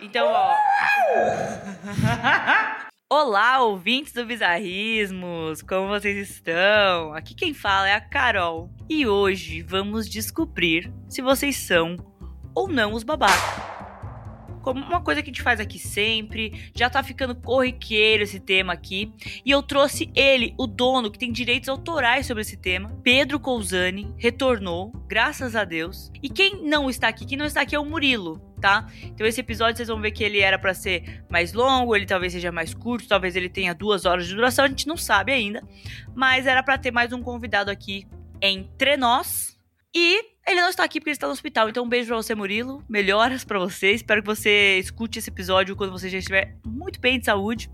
Então, ó. Olá, ouvintes do Bizarrismos! Como vocês estão? Aqui quem fala é a Carol. E hoje vamos descobrir se vocês são ou não os babacas como uma coisa que a gente faz aqui sempre. Já tá ficando corriqueiro esse tema aqui. E eu trouxe ele, o dono, que tem direitos autorais sobre esse tema. Pedro Cousani retornou, graças a Deus. E quem não está aqui, quem não está aqui é o Murilo, tá? Então esse episódio vocês vão ver que ele era para ser mais longo, ele talvez seja mais curto, talvez ele tenha duas horas de duração, a gente não sabe ainda. Mas era para ter mais um convidado aqui entre nós. E ele não está aqui porque ele está no hospital. Então, um beijo pra você, Murilo. Melhoras para você. Espero que você escute esse episódio quando você já estiver muito bem de saúde.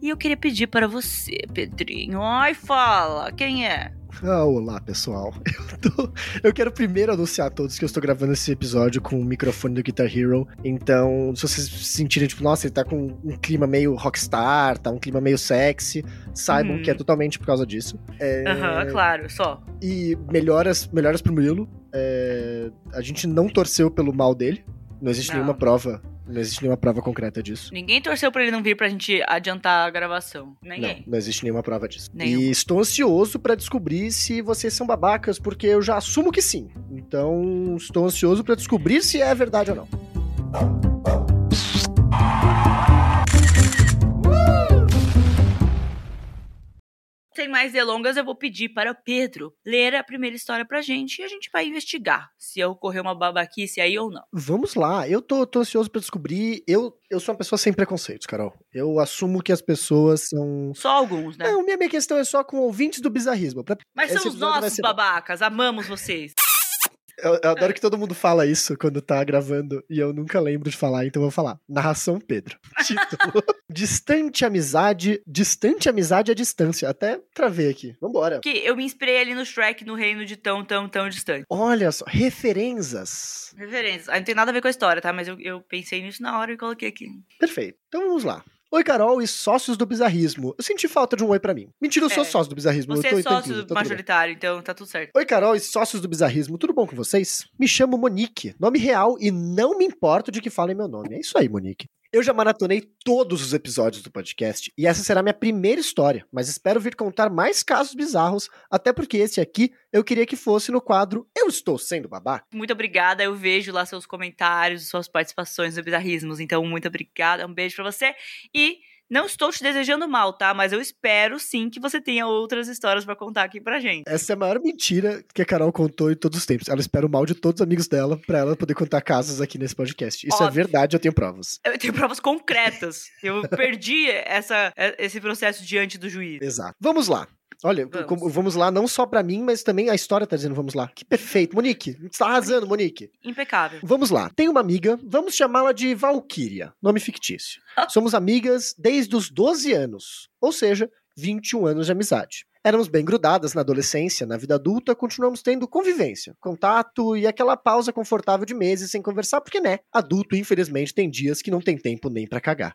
E eu queria pedir para você, Pedrinho. Ai, fala, quem é? Ah, olá, pessoal. Eu, tô... eu, quero primeiro anunciar a todos que eu estou gravando esse episódio com o microfone do Guitar Hero. Então, se vocês se sentirem, tipo, nossa, ele tá com um clima meio rockstar, tá um clima meio sexy, saibam que é uhum. totalmente por causa disso. Aham, é... uhum, claro, só. E melhoras, melhoras pro Murilo. É... A gente não torceu pelo mal dele. Não existe não. nenhuma prova não existe nenhuma prova concreta disso. Ninguém torceu pra ele não vir pra gente adiantar a gravação. Ninguém. Não, não existe nenhuma prova disso. Nenhum. E estou ansioso para descobrir se vocês são babacas, porque eu já assumo que sim. Então, estou ansioso para descobrir se é verdade ou não. Mais delongas, eu vou pedir para o Pedro ler a primeira história pra gente e a gente vai investigar se ocorreu uma babaquice aí ou não. Vamos lá, eu tô, tô ansioso para descobrir. Eu, eu sou uma pessoa sem preconceitos, Carol. Eu assumo que as pessoas são. Só alguns, né? Não, minha, minha questão é só com ouvintes do bizarrismo. Pra... Mas são os nossos babacas, amamos vocês. Eu, eu, adoro que todo mundo fala isso quando tá gravando e eu nunca lembro de falar, então eu vou falar. Narração Pedro. Título. distante amizade. Distante amizade à distância. Até travei aqui. Vambora. Que eu me inspirei ali no Shrek no reino de tão, tão, tão distante. Olha só, referências. Referências. Ah, não tem nada a ver com a história, tá? Mas eu, eu pensei nisso na hora e coloquei aqui. Perfeito. Então vamos lá. Oi, Carol e sócios do Bizarrismo. Eu senti falta de um oi para mim. Mentira, eu sou é. sócio do Bizarrismo. Você eu tô, é sócio tá majoritário, então tá tudo certo. Oi, Carol e sócios do Bizarrismo. Tudo bom com vocês? Me chamo Monique, nome real e não me importo de que falem meu nome. É isso aí, Monique. Eu já maratonei todos os episódios do podcast e essa será minha primeira história, mas espero vir contar mais casos bizarros, até porque esse aqui eu queria que fosse no quadro Eu Estou Sendo Babá. Muito obrigada, eu vejo lá seus comentários, suas participações no Bizarrismos, então muito obrigada, um beijo para você e não estou te desejando mal, tá? Mas eu espero sim que você tenha outras histórias para contar aqui pra gente. Essa é a maior mentira que a Carol contou em todos os tempos. Ela espera o mal de todos os amigos dela para ela poder contar casos aqui nesse podcast. Isso é Óbvio. é verdade, eu tenho provas. Eu tenho provas concretas. Eu perdi essa, esse processo diante do juiz. Exato. Vamos lá. Olha, vamos. vamos lá, não só para mim, mas também a história tá dizendo vamos lá. Que perfeito. Monique, está arrasando, Monique. Impecável. Vamos lá. Tem uma amiga, vamos chamá-la de Valkyria, nome fictício. Somos amigas desde os 12 anos, ou seja, 21 anos de amizade. Éramos bem grudadas na adolescência, na vida adulta, continuamos tendo convivência, contato e aquela pausa confortável de meses sem conversar, porque, né, adulto, infelizmente, tem dias que não tem tempo nem para cagar.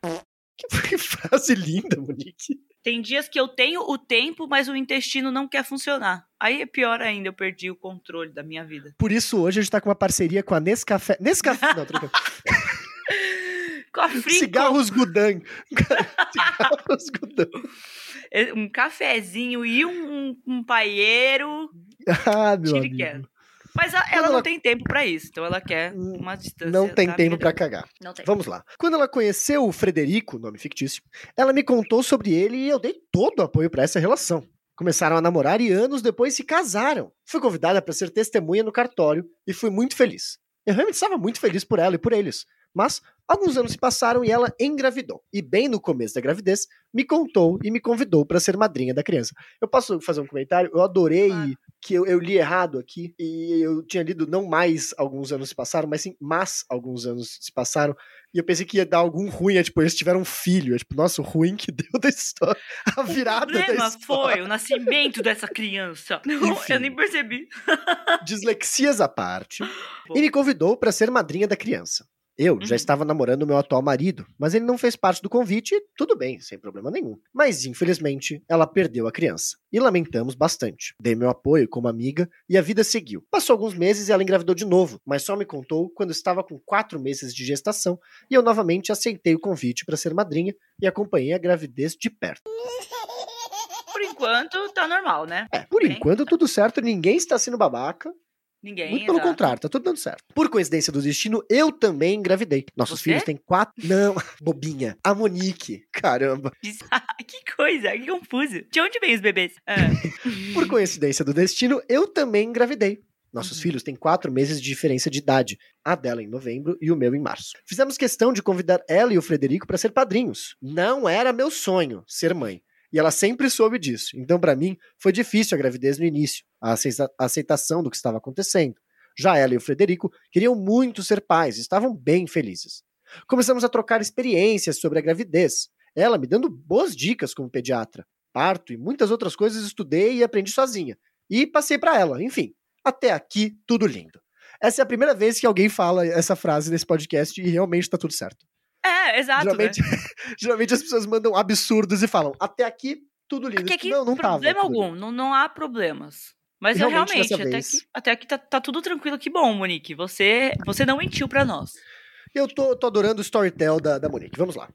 Que frase linda, Monique. Tem dias que eu tenho o tempo, mas o intestino não quer funcionar. Aí é pior ainda, eu perdi o controle da minha vida. Por isso, hoje a gente tá com uma parceria com a Nescafé. Nescafé. Não, troca. com a Frico. Cigarros Gudan. Cigarros Gudan. É, um cafezinho e um, um paieiro. Ah, meu amigo. Mas a, ela, ela, não tem tempo para isso, então ela quer hum, uma distância. Não tem tempo para cagar. Não tem. Vamos lá. Quando ela conheceu o Frederico, nome fictício, ela me contou sobre ele e eu dei todo o apoio para essa relação. Começaram a namorar e anos depois se casaram. Fui convidada para ser testemunha no cartório e fui muito feliz. Eu realmente estava muito feliz por ela e por eles. Mas alguns anos se passaram e ela engravidou. E bem no começo da gravidez, me contou e me convidou para ser madrinha da criança. Eu posso fazer um comentário? Eu adorei que eu, eu, li errado aqui e eu tinha lido não mais alguns anos se passaram, mas sim mas alguns anos se passaram. E eu pensei que ia dar algum ruim, é tipo, eles tiveram um filho. É tipo, nossa, o ruim que deu da história. A virada da história. O problema foi o nascimento dessa criança. Não, Enfim, eu nem percebi. Dislexias à parte. E me convidou para ser madrinha da criança. Eu Uhum. já estava namorando meu atual marido, mas ele não fez parte do convite e tudo bem, sem problema nenhum. Mas infelizmente, ela perdeu a criança. E lamentamos bastante. Dei meu apoio como amiga e a vida seguiu. Passou alguns meses e ela engravidou de novo, mas só me contou quando estava com quatro meses de gestação e eu novamente aceitei o convite para ser madrinha e acompanhei a gravidez de perto. Por enquanto, tá normal, né? É, por Bem. enquanto tudo certo, ninguém está sendo babaca. Ninguém. Muito pelo exato. contrário, tá tudo dando certo. Por coincidência do destino, eu também engravidei. Nossos Você? filhos têm quatro. Não, bobinha. A Monique. Caramba. que coisa, que confuso. De onde vem os bebês? Ah, Por coincidência do destino, eu também engravidei. Nossos Uhum. filhos têm quatro meses de diferença de idade. A dela em novembro e o meu em março. Fizemos questão de convidar ela e o Frederico para ser padrinhos. Não era meu sonho ser mãe. E ela sempre soube disso. Então, para mim, foi difícil a gravidez no início, a aceita- a aceitação do que estava acontecendo. Já ela e o Frederico queriam muito ser pais, estavam bem felizes. Começamos a trocar experiências sobre a gravidez. Ela me dando boas dicas como pediatra. Parto e muitas outras coisas estudei e aprendi sozinha. E passei para ela, enfim. Até aqui, tudo lindo. Essa é a primeira vez que alguém fala essa frase nesse podcast e realmente tá tudo certo. É, exato. geralmente, né? geralmente as pessoas mandam absurdos e falam, até aqui, tudo lindo. Aqui, aqui, não, não tava. problema tudo algum, não, não há problemas. Mas E eu realmente, realmente, até vez- aqui, até aqui tá, tá tudo tranquilo. Que bom, Monique. Você, você não mentiu pra nós. Eu tô, tô adorando o storytell da, da Monique. Vamos lá.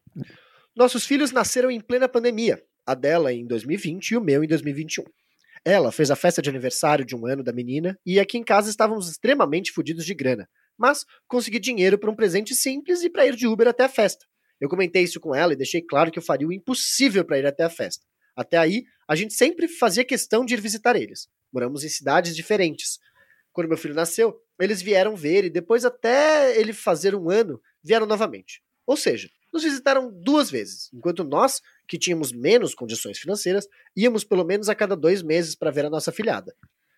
Nossos filhos nasceram em plena pandemia. A dela em 2020 e o meu em 2021. Ela fez a festa de aniversário de um ano da menina e aqui em casa estávamos extremamente fodidos de grana. Mas consegui dinheiro para um presente simples e para ir de Uber até a festa. Eu comentei isso com ela e deixei claro que eu faria o impossível para ir até a festa. Até aí, a gente sempre fazia questão de ir visitar eles. Moramos em cidades diferentes. Quando meu filho nasceu, eles vieram ver e depois, até ele fazer um ano, vieram novamente. Ou seja, nos visitaram duas vezes, enquanto nós, que tínhamos menos condições financeiras, íamos pelo menos a cada dois meses para ver a nossa filhada.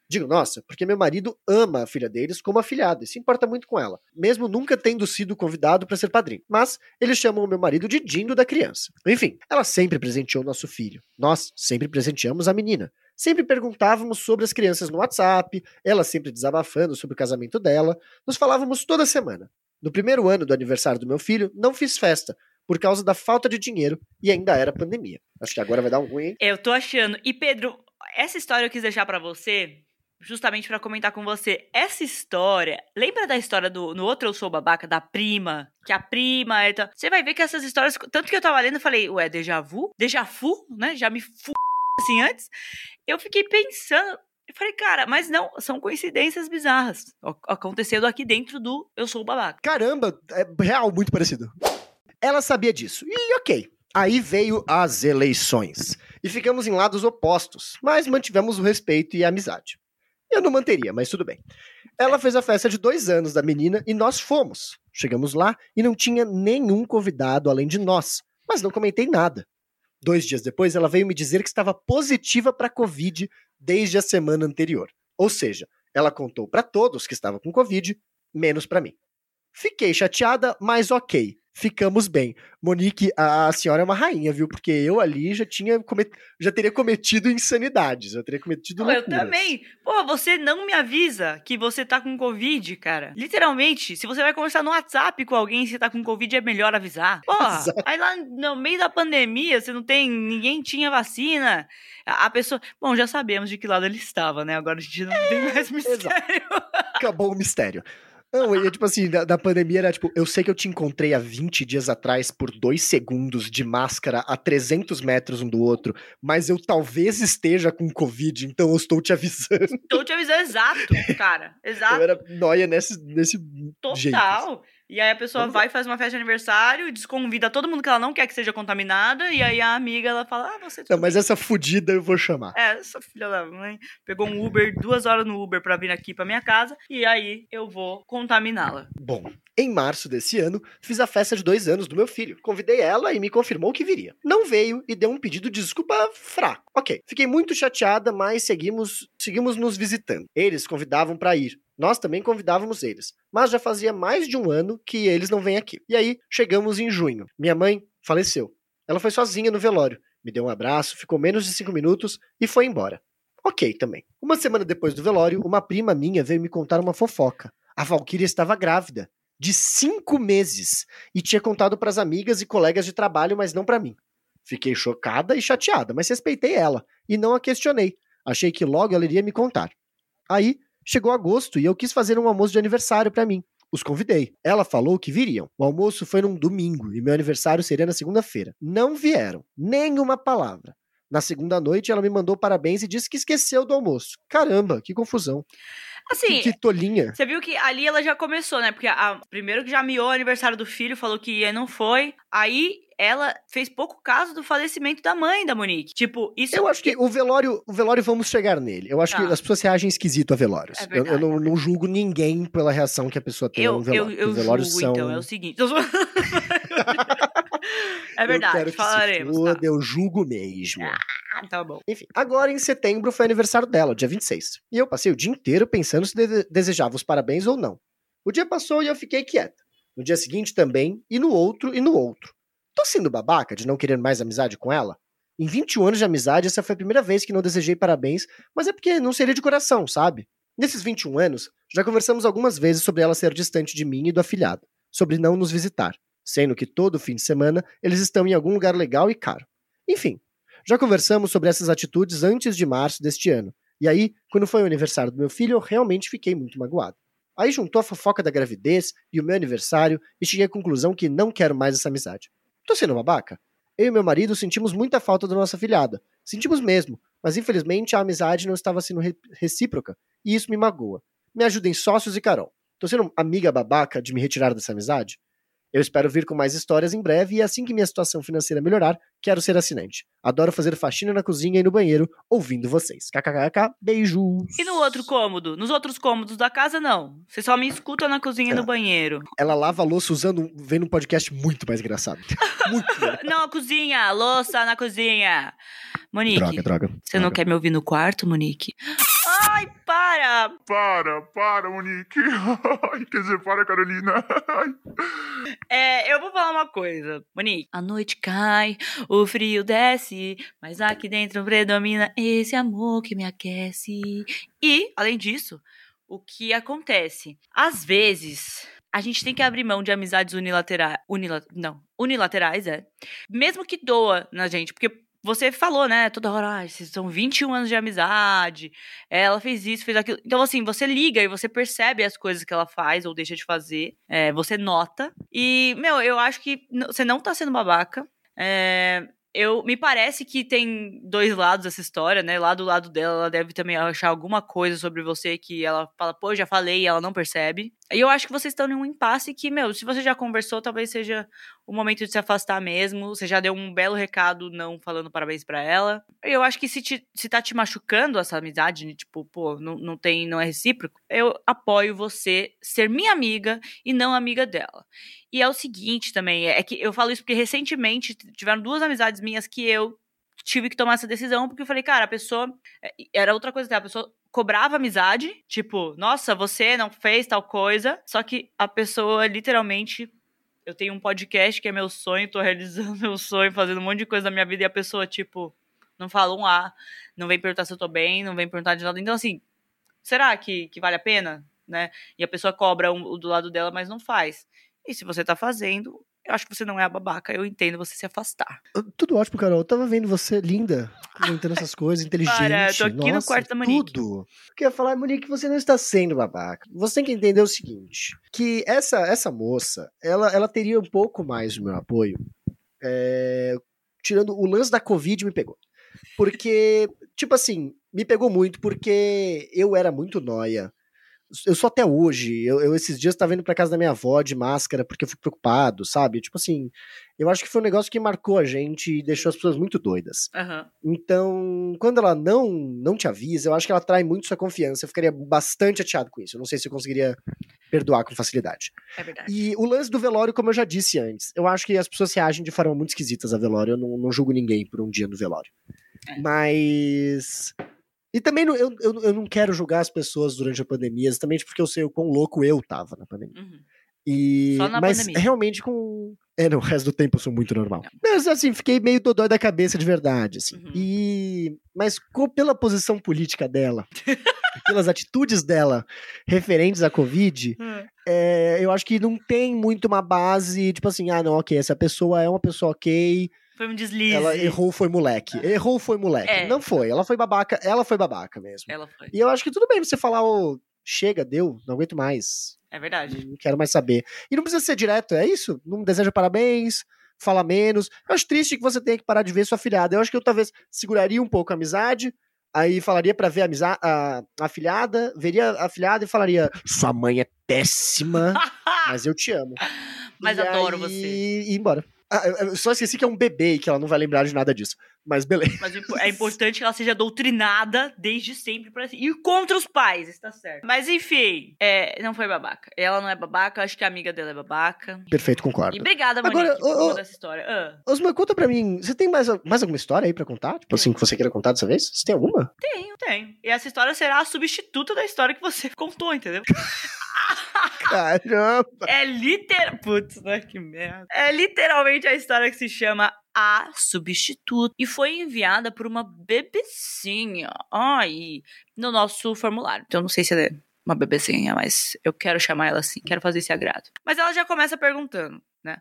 Digo nossa, porque meu marido ama a filha deles como afilhada e se importa muito com ela, mesmo nunca tendo sido convidado para ser padrinho. Mas eles chamam o meu marido de Dindo da criança. Enfim, ela sempre presenteou nosso filho. Nós sempre presenteamos a menina. Sempre perguntávamos sobre as crianças no WhatsApp, ela sempre desabafando sobre o casamento dela. Nos falávamos toda semana. No primeiro ano do aniversário do meu filho, não fiz festa, por causa da falta de dinheiro e ainda era pandemia. Acho que agora vai dar um ruim, hein? Eu tô achando. E Pedro, essa história eu quis deixar pra você, justamente pra comentar com você. Essa história, lembra da história do no outro eu sou babaca da prima, que a prima é tal- Você vai ver que essas histórias, tanto que eu tava lendo, eu falei, ué, déjà vu? Déjà vu, né? Já me fu assim antes. Eu fiquei pensando, eu falei, cara, mas não, são coincidências bizarras ac- acontecendo aqui dentro do eu sou babaca. Caramba, é real, muito parecido. Ela sabia disso. E ok. Aí veio as eleições. E ficamos em lados opostos, mas mantivemos o respeito e a amizade. Eu não manteria, mas tudo bem. Ela fez a festa de dois anos da menina e nós fomos. Chegamos lá e não tinha nenhum convidado além de nós, mas não comentei nada. Dois dias depois, ela veio me dizer que estava positiva para Covid desde a semana anterior. Ou seja, ela contou para todos que estava com Covid, menos para mim. Fiquei chateada, mas ok. Ficamos bem. Monique, a, senhora é uma rainha, viu? Porque eu ali já tinha comet... já teria cometido insanidades, eu teria cometido Pô, eu também. Pô, você não me avisa que você tá com Covid, cara. Literalmente, se você vai conversar no WhatsApp com alguém e você tá com Covid, é melhor avisar. Pô, Exato. aí lá no meio da pandemia, você não tem. Ninguém tinha vacina. A, a pessoa. Bom, já sabemos de que lado ele estava, né? Agora a gente não tem mais mistério. Acabou o mistério. Não, e tipo assim, da, da pandemia era tipo, eu sei que eu te encontrei há 20 dias atrás por dois segundos de máscara a 300 metros um do outro, mas eu talvez esteja com Covid, então eu estou te avisando. Tô te avisando exato, cara. Exato. Eu era nóia nesse, nesse jeito. Total. E aí a pessoa Vamos vai, faz uma festa de aniversário, desconvida todo mundo que ela não quer que seja contaminada, e aí a amiga ela fala: Ah, você. Não, mas essa fudida eu vou chamar. É, essa filha da mãe pegou um Uber, duas horas no Uber pra vir aqui pra minha casa, e aí eu vou contaminá-la. Bom, em março desse ano, fiz a festa de dois anos do meu filho. Convidei ela e me confirmou que viria. Não veio e deu um pedido de desculpa fraco. Ok, fiquei muito chateada, mas seguimos, seguimos nos visitando. Eles convidavam pra ir. Nós também convidávamos eles. Mas já fazia mais de um ano que eles não vêm aqui. E aí, chegamos em junho. Minha mãe faleceu. Ela foi sozinha no velório. Me deu um abraço, ficou menos de cinco minutos e foi embora. Ok também. Uma semana depois do velório, uma prima minha veio me contar uma fofoca. A Valkyria estava grávida. de cinco meses e tinha contado para as amigas e colegas de trabalho, mas não para mim. Fiquei chocada e chateada, mas respeitei ela e não a questionei. Achei que logo ela iria me contar. Aí chegou agosto e eu quis fazer um almoço de aniversário para mim. Os convidei. Ela falou que viriam. O almoço foi num domingo e meu aniversário seria na segunda-feira. Não vieram, nenhuma palavra. Na segunda noite, ela me mandou parabéns e disse que esqueceu do almoço. Caramba, que confusão. Assim, que, que tolinha. Você viu que ali ela já começou, né? Porque a, primeiro que já miou o aniversário do filho, falou que ia e não foi. Aí ela fez pouco caso do falecimento da mãe da Monique. Tipo, isso. Eu acho que o velório, o velório vamos chegar nele. Eu acho Tá. que as pessoas reagem esquisito a velórios. É eu, verdade, eu não, é não julgo ninguém pela reação que a pessoa tem a Eu, um velório. eu, eu velórios julgo, são... então, é o seguinte. Eu é eu verdade, quero que falaremos. Se tá. foda, Eu julgo mesmo. Ah, tá bom. Enfim, agora em setembro foi aniversário dela, dia 26. E eu passei o dia inteiro pensando se de- desejava os parabéns ou não. O dia passou e eu fiquei quieta. No dia seguinte também, e no outro, e no outro. Tô sendo babaca de não querer mais amizade com ela? Em 21 anos de amizade, essa foi a primeira vez que não desejei parabéns, mas é porque não seria de coração, sabe? Nesses 21 anos, já conversamos algumas vezes sobre ela ser distante de mim e do afilhado, sobre não nos visitar, sendo que todo fim de semana eles estão em algum lugar legal e caro. Enfim, já conversamos sobre essas atitudes antes de março deste ano. E aí, quando foi o aniversário do meu filho, eu realmente fiquei muito magoado. Aí juntou a fofoca da gravidez e o meu aniversário e cheguei à conclusão que não quero mais essa amizade. Tô sendo babaca? Eu e meu marido sentimos muita falta da nossa filhada. Sentimos mesmo, mas infelizmente a amizade não estava sendo re- recíproca e isso me magoa. Me ajudem sócios e Carol. Tô sendo amiga babaca de me retirar dessa amizade? Eu espero vir com mais histórias em breve e assim que minha situação financeira melhorar, quero ser assinante. Adoro fazer faxina na cozinha e no banheiro, ouvindo vocês. KKKK, beijos. E no outro cômodo? Nos outros cômodos da casa, não. Você só me escuta na cozinha e no É. banheiro. Ela lava a louça usando, vendo um podcast muito mais engraçado. muito. Não, a cozinha, louça na cozinha. Monique, Droga, droga. você não droga. quer me ouvir no quarto, Monique? Ai, para! Para, para, Monique. Ai, Quer dizer, para, Carolina. Ai. É, eu vou falar uma coisa. Monique, a noite cai, o frio desce, mas aqui dentro predomina esse amor que me aquece. E, além disso, o que acontece? Às vezes, a gente tem que abrir mão de amizades unilaterais. Unila, não, unilaterais, é. Mesmo que doa na gente, porque. Você falou, né, toda hora, ah, vocês são 21 anos de amizade, ela fez isso, fez aquilo. Então, assim, você liga e você percebe as coisas que ela faz ou deixa de fazer, é, você nota. E, meu, eu acho que você não tá sendo babaca. É, eu, me parece que tem dois lados essa história, né? Lá do lado dela, ela deve também achar alguma coisa sobre você que ela fala, pô, já falei e ela não percebe. E eu acho que vocês estão em um impasse que, meu, se você já conversou, talvez seja o momento de se afastar mesmo. Você já deu um belo recado não falando parabéns pra ela. Eu acho que se, te, se tá te machucando essa amizade, tipo, pô, não, não tem, não é recíproco, eu apoio você ser minha amiga e não amiga dela. E é o seguinte também, é que eu falo isso porque recentemente tiveram duas amizades minhas que eu tive que tomar essa decisão, porque eu falei, cara, a pessoa. é, Era outra coisa, tá? a pessoa cobrava amizade, tipo, nossa, você não fez tal coisa, só que a pessoa literalmente. Eu tenho um podcast que é meu sonho, tô realizando meu sonho, fazendo um monte de coisa na minha vida, e a pessoa, tipo, não fala um A, não vem perguntar se eu tô bem, não vem perguntar de nada. Então, assim, será que, que vale a pena? Né? E a pessoa cobra um- o do lado dela, mas não faz. E se você tá fazendo, eu acho que você não é a babaca, eu entendo você se afastar. Tudo ótimo, Carol. Eu tava vendo você linda, comentando essas coisas, inteligente. Para, tô aqui no Nossa, quarto da Monique. Tudo. Eu queria falar, Monique, você não está sendo babaca. Você tem que entender o seguinte: que essa, essa moça, ela, ela teria um pouco mais do meu apoio. é, tirando o lance da Covid, me pegou. Porque, tipo assim, me pegou muito porque eu era muito noia. Eu sou até hoje. Eu, eu esses dias estava indo pra casa da minha avó de máscara porque eu fico preocupado, sabe? Tipo assim, eu acho que foi um negócio que marcou a gente e deixou as pessoas muito doidas. Aham. Então, quando ela não não te avisa, eu acho que ela atrai muito sua confiança. Eu ficaria bastante chateado com isso. Eu não sei se eu conseguiria perdoar com facilidade. É verdade. E o lance do velório, como eu já disse antes, eu acho que as pessoas reagem de forma muito esquisitas a velório. Eu não, não julgo ninguém por um dia no velório. É. Mas. E também não- eu, eu, eu não quero julgar as pessoas durante a pandemia, exatamente porque eu sei o quão louco eu tava na pandemia. Uhum. E, Só na mas pandemia. realmente com, É, no resto do tempo eu sou muito normal. Mas assim, fiquei meio dodói da cabeça de verdade, assim. Uhum. E... Mas co- pela posição política dela, pelas atitudes dela referentes à Covid, é, eu acho que não tem muito uma base, tipo assim, ah, não, ok, essa pessoa é uma pessoa ok, Foi um deslize. ela errou, foi moleque. Errou, foi moleque. É. Não foi, ela foi babaca, ela foi babaca mesmo. Ela foi. E eu acho que tudo bem você falar, ô, chega, deu, não aguento mais, É verdade. não quero mais saber. E não precisa ser direto, é isso? Não deseja parabéns, fala menos. Eu acho triste que você tenha que parar de ver sua afilhada. Eu acho que eu talvez seguraria um pouco a amizade, aí falaria pra ver a, a, a afilhada, veria a afilhada e falaria: Sua mãe é péssima, mas eu te amo. Mas E adoro aí, você. E ir embora. Ah, eu- só esqueci que é um bebê e que ela não vai lembrar de nada disso. Mas beleza. Mas é importante que ela seja doutrinada desde sempre pra ir contra os pais, está certo. Mas enfim, é, não foi babaca. Ela não é babaca, acho que a amiga dela é babaca. Perfeito, concordo. E obrigada, Agora, Monique, por ô, ô, contar essa história. Ah, Osma, conta pra mim, você tem mais, mais alguma história aí pra contar? Tipo assim, que você queira contar dessa vez? Você tem alguma? tenho, tenho. E essa história será a substituta da história que você contou, entendeu? Caramba! É literal. Putz, né? Que merda. É literalmente a história que se chama A Substituta. E foi enviada por uma bebecinha. Ai, no nosso formulário. Então não sei se é uma bebecinha, mas eu quero chamar ela assim. Quero fazer esse agrado. Mas ela já começa perguntando, né?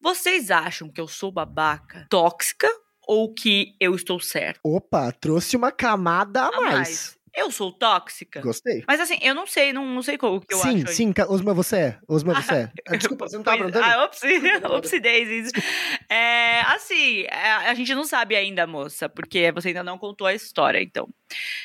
Vocês acham que eu sou babaca, tóxica ou que eu estou certa? Opa, trouxe uma camada a A mais. Eu sou tóxica? Gostei. Mas assim, eu não sei, não, não sei o que eu sim, acho. sim, Ca- Osma, você é. Osma, você é. Ah, Desculpa, você não Pois- perguntando? Ah, ops, ops daisies. É, assim, é, a gente não sabe ainda, moça, porque você ainda não contou a história, então.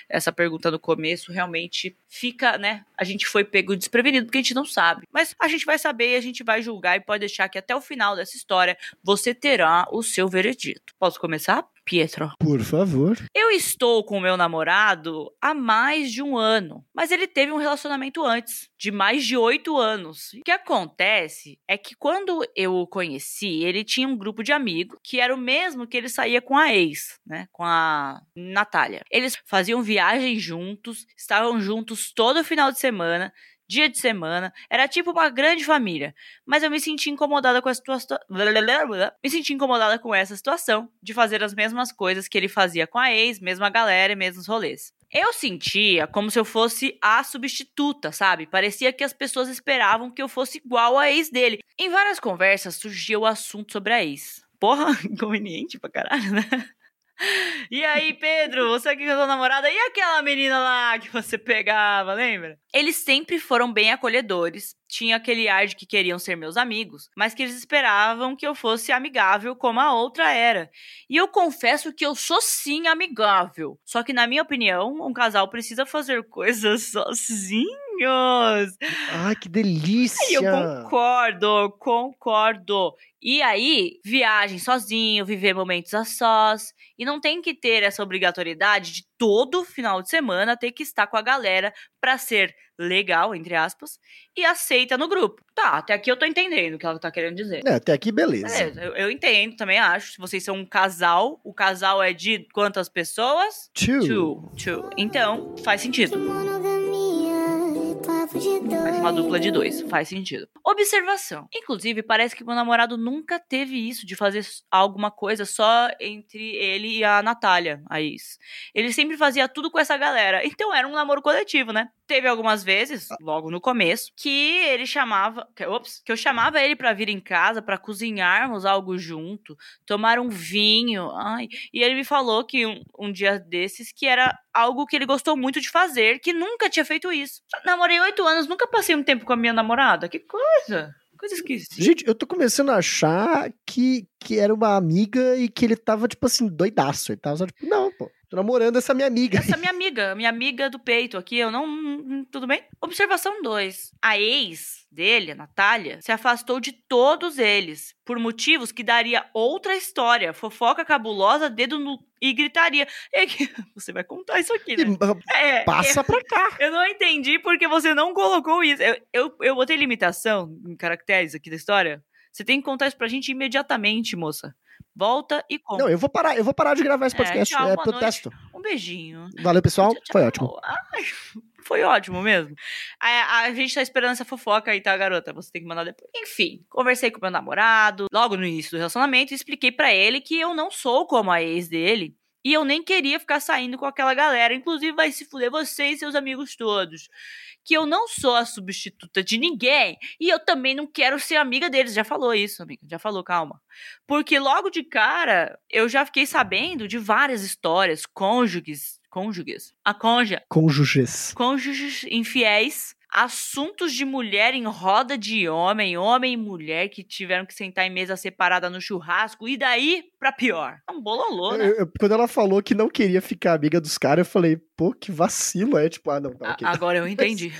Essa pergunta no começo realmente fica, né? A gente foi pego desprevenido porque a gente não sabe. Mas a gente vai saber e a gente vai julgar e pode deixar que até o final dessa história você terá o seu veredito. Posso começar? Pietro. Por favor. Eu estou com o meu namorado há mais de um ano, mas ele teve um relacionamento antes, de mais de oito anos. O que acontece é que quando eu o conheci, ele tinha um grupo de amigos que era o mesmo que ele saía com a ex, né? Com a Natália. Eles faziam viagem juntos, estavam juntos todo final de semana. Dia de semana, era tipo uma grande família. Mas eu me senti incomodada com a situação. Me senti incomodada com essa situação de fazer as mesmas coisas que ele fazia com a ex, mesma galera e mesmos rolês. Eu sentia como se eu fosse a substituta, sabe? Parecia que as pessoas esperavam que eu fosse igual à ex dele. Em várias conversas surgia o assunto sobre a ex. Porra, inconveniente pra caralho, né? E aí, Pedro, você a sua namorada, e aquela menina lá que você pegava, lembra? Eles sempre foram bem acolhedores, tinha aquele ar de que queriam ser meus amigos, mas que eles esperavam que eu fosse amigável como a outra era. E eu confesso que eu sou sim amigável. Só que, na minha opinião, um casal precisa fazer coisas sozinhos. Ai, que delícia! E eu concordo, concordo. E aí, viagem sozinho, viver momentos a sós. E não tem que ter essa obrigatoriedade de todo final de semana ter que estar com a galera pra ser legal, entre aspas, e aceita no grupo. Tá, até aqui eu tô entendendo o que ela tá querendo dizer. É, até aqui, beleza. Beleza, eu, eu entendo, também acho. Se vocês são um casal, o casal é de quantas pessoas? Two. Two. Two. Então, faz sentido. Faz uma dupla de dois, faz sentido. Observação. Inclusive, parece que meu namorado nunca teve isso de fazer alguma coisa só entre ele e a Natália, a ex. Ele sempre fazia tudo com essa galera. Então era um namoro coletivo, né? Teve algumas vezes, logo no começo, que ele chamava. Que, ops, que eu chamava ele pra vir em casa pra cozinharmos algo junto, tomar um vinho. Ai, e ele me falou que um, um dia desses que era algo que ele gostou muito de fazer, que nunca tinha feito isso. Namorei oito anos, nunca passei um tempo com a minha namorada. Que coisa! Coisa esquisita. Gente, eu tô começando a achar que, que era uma amiga e que ele tava, tipo assim, doidaço. Ele tava só, tipo, não, pô, tô namorando essa minha amiga. Essa minha amiga, minha amiga do peito aqui, eu não. Tudo bem? Observação 2. A ex dele, a Natália, se afastou de todos eles por motivos que daria outra história. Fofoca cabulosa, dedo no. e gritaria. É que você vai contar isso aqui, né? E, É, passa pra cá. Eu não entendi porque você não colocou isso. Eu, eu, eu botei limitação em caracteres aqui da história. Você tem que contar isso pra gente imediatamente, moça. Volta e conta. Não, eu vou parar, eu vou parar de gravar esse É, podcast. tchau, É, protesto. Um beijinho. Valeu, pessoal. Tchau, Foi tchau. ótimo. Ai, Foi ótimo mesmo. A, a gente tá esperando essa fofoca aí, tá, garota? Você tem que mandar depois. Enfim, conversei com meu namorado logo no início do relacionamento e expliquei pra ele que eu não sou como a ex dele. E eu nem queria ficar saindo com aquela galera. Inclusive, vai se fuder você e seus amigos todos. Que eu não sou a substituta de ninguém. E eu também não quero ser amiga deles. Já falou isso, amiga. Já falou, calma. Porque logo de cara, eu já fiquei sabendo de várias histórias, cônjuges. Cônjuges. A conja. Cônjuges. Cônjuges infiéis. Assuntos de mulher em roda de homem, homem e mulher que tiveram que sentar em mesa separada no churrasco, e daí pra pior. É um bololô, né? Eu- eu- quando ela falou que não queria ficar amiga dos caras, eu falei, pô, que vacilo. É tipo, ah, não, tá ok. Agora eu entendi.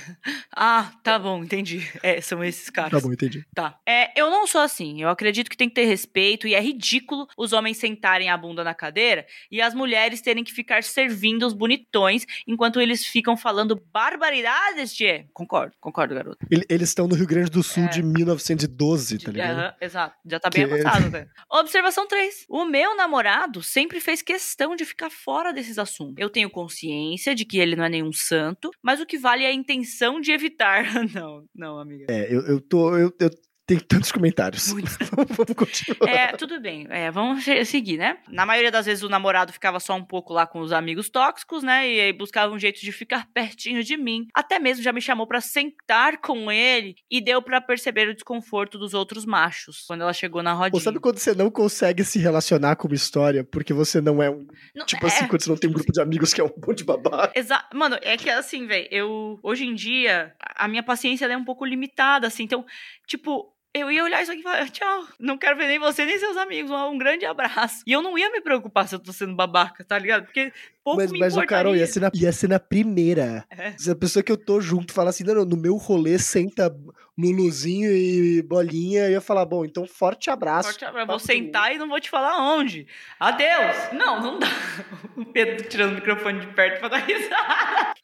Ah, tá bom, entendi. É, são esses caras. Tá bom, entendi. Tá. É, eu não sou assim. Eu acredito que tem que ter respeito e é ridículo os homens sentarem a bunda na cadeira e as mulheres terem que ficar servindo os bonitões enquanto eles ficam falando barbaridades, Tchê. Concordo, concordo, garoto. Ele- Eles estão no Rio Grande do Sul É. de 1912, tá ligado? Aham, exato. Já tá bem Que- avançado, né? Observação 3. O meu namorado sempre fez questão de ficar fora desses assuntos. Eu tenho consciência de que ele não é nenhum santo, mas o que vale é a intenção de evitar. Não, não, amiga. É, eu, eu tô. Eu, eu tenho tantos comentários. Vamos continuar. É, tudo bem. É, vamos seguir, né? Na maioria das vezes o namorado ficava só um pouco lá com os amigos tóxicos, né? E aí buscava um jeito de ficar pertinho de mim. Até mesmo já me chamou pra sentar com ele e deu pra perceber o desconforto dos outros machos quando ela chegou na rodinha. sabe quando você não consegue se relacionar com uma história porque você não é um. Não, Tipo é, assim, quando você não tem um grupo de amigos que é um monte de babaca. Exa Mano, é que assim, velho, eu. Hoje em dia, a minha paciência é um pouco limitada, assim. Então, tipo. Eu ia olhar isso aqui e falar, tchau, não quero ver nem você nem seus amigos, um, grande abraço. E eu não ia me preocupar se eu tô sendo babaca, tá ligado? Porque pouco Mas, me mas o Carol ia ser, na, ia ser na primeira. É. Se a pessoa que eu tô junto fala assim, não, não, no meu rolê senta Luluzinho e bolinha, eu ia falar, bom, então forte abraço. Forte abraço. Vou sentar e não vou te falar onde. Adeus. Não, não dá. O Pedro tirando o microfone de perto pra dar risada.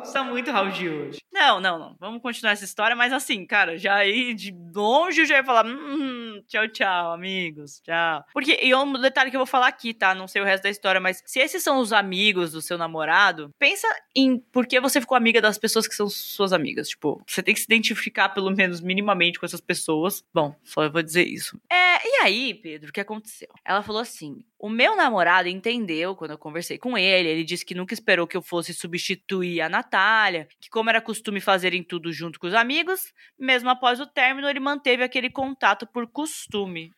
Está muito Raul de hoje. Não, não, não. Vamos continuar essa história, mas assim, cara, já aí de longe eu já ia falar, hum, tchau, tchau, amigos, tchau. Porque, e um detalhe que eu vou falar aqui, tá? Não sei o resto da história, mas se esses são os amigos do seu namorado, pensa em por que você ficou amiga das pessoas que são suas amigas. Tipo, você tem que se identificar pelo menos minimamente com essas pessoas. Bom, só eu vou dizer isso. É, e aí, Pedro, o que aconteceu? Ela falou assim: o meu namorado entendeu quando eu conversei com ele. Ele disse que nunca esperou que eu fosse substituir a Natália, que, como era costume fazerem tudo junto com os amigos, mesmo após o término, ele manteve aquele contato por costume.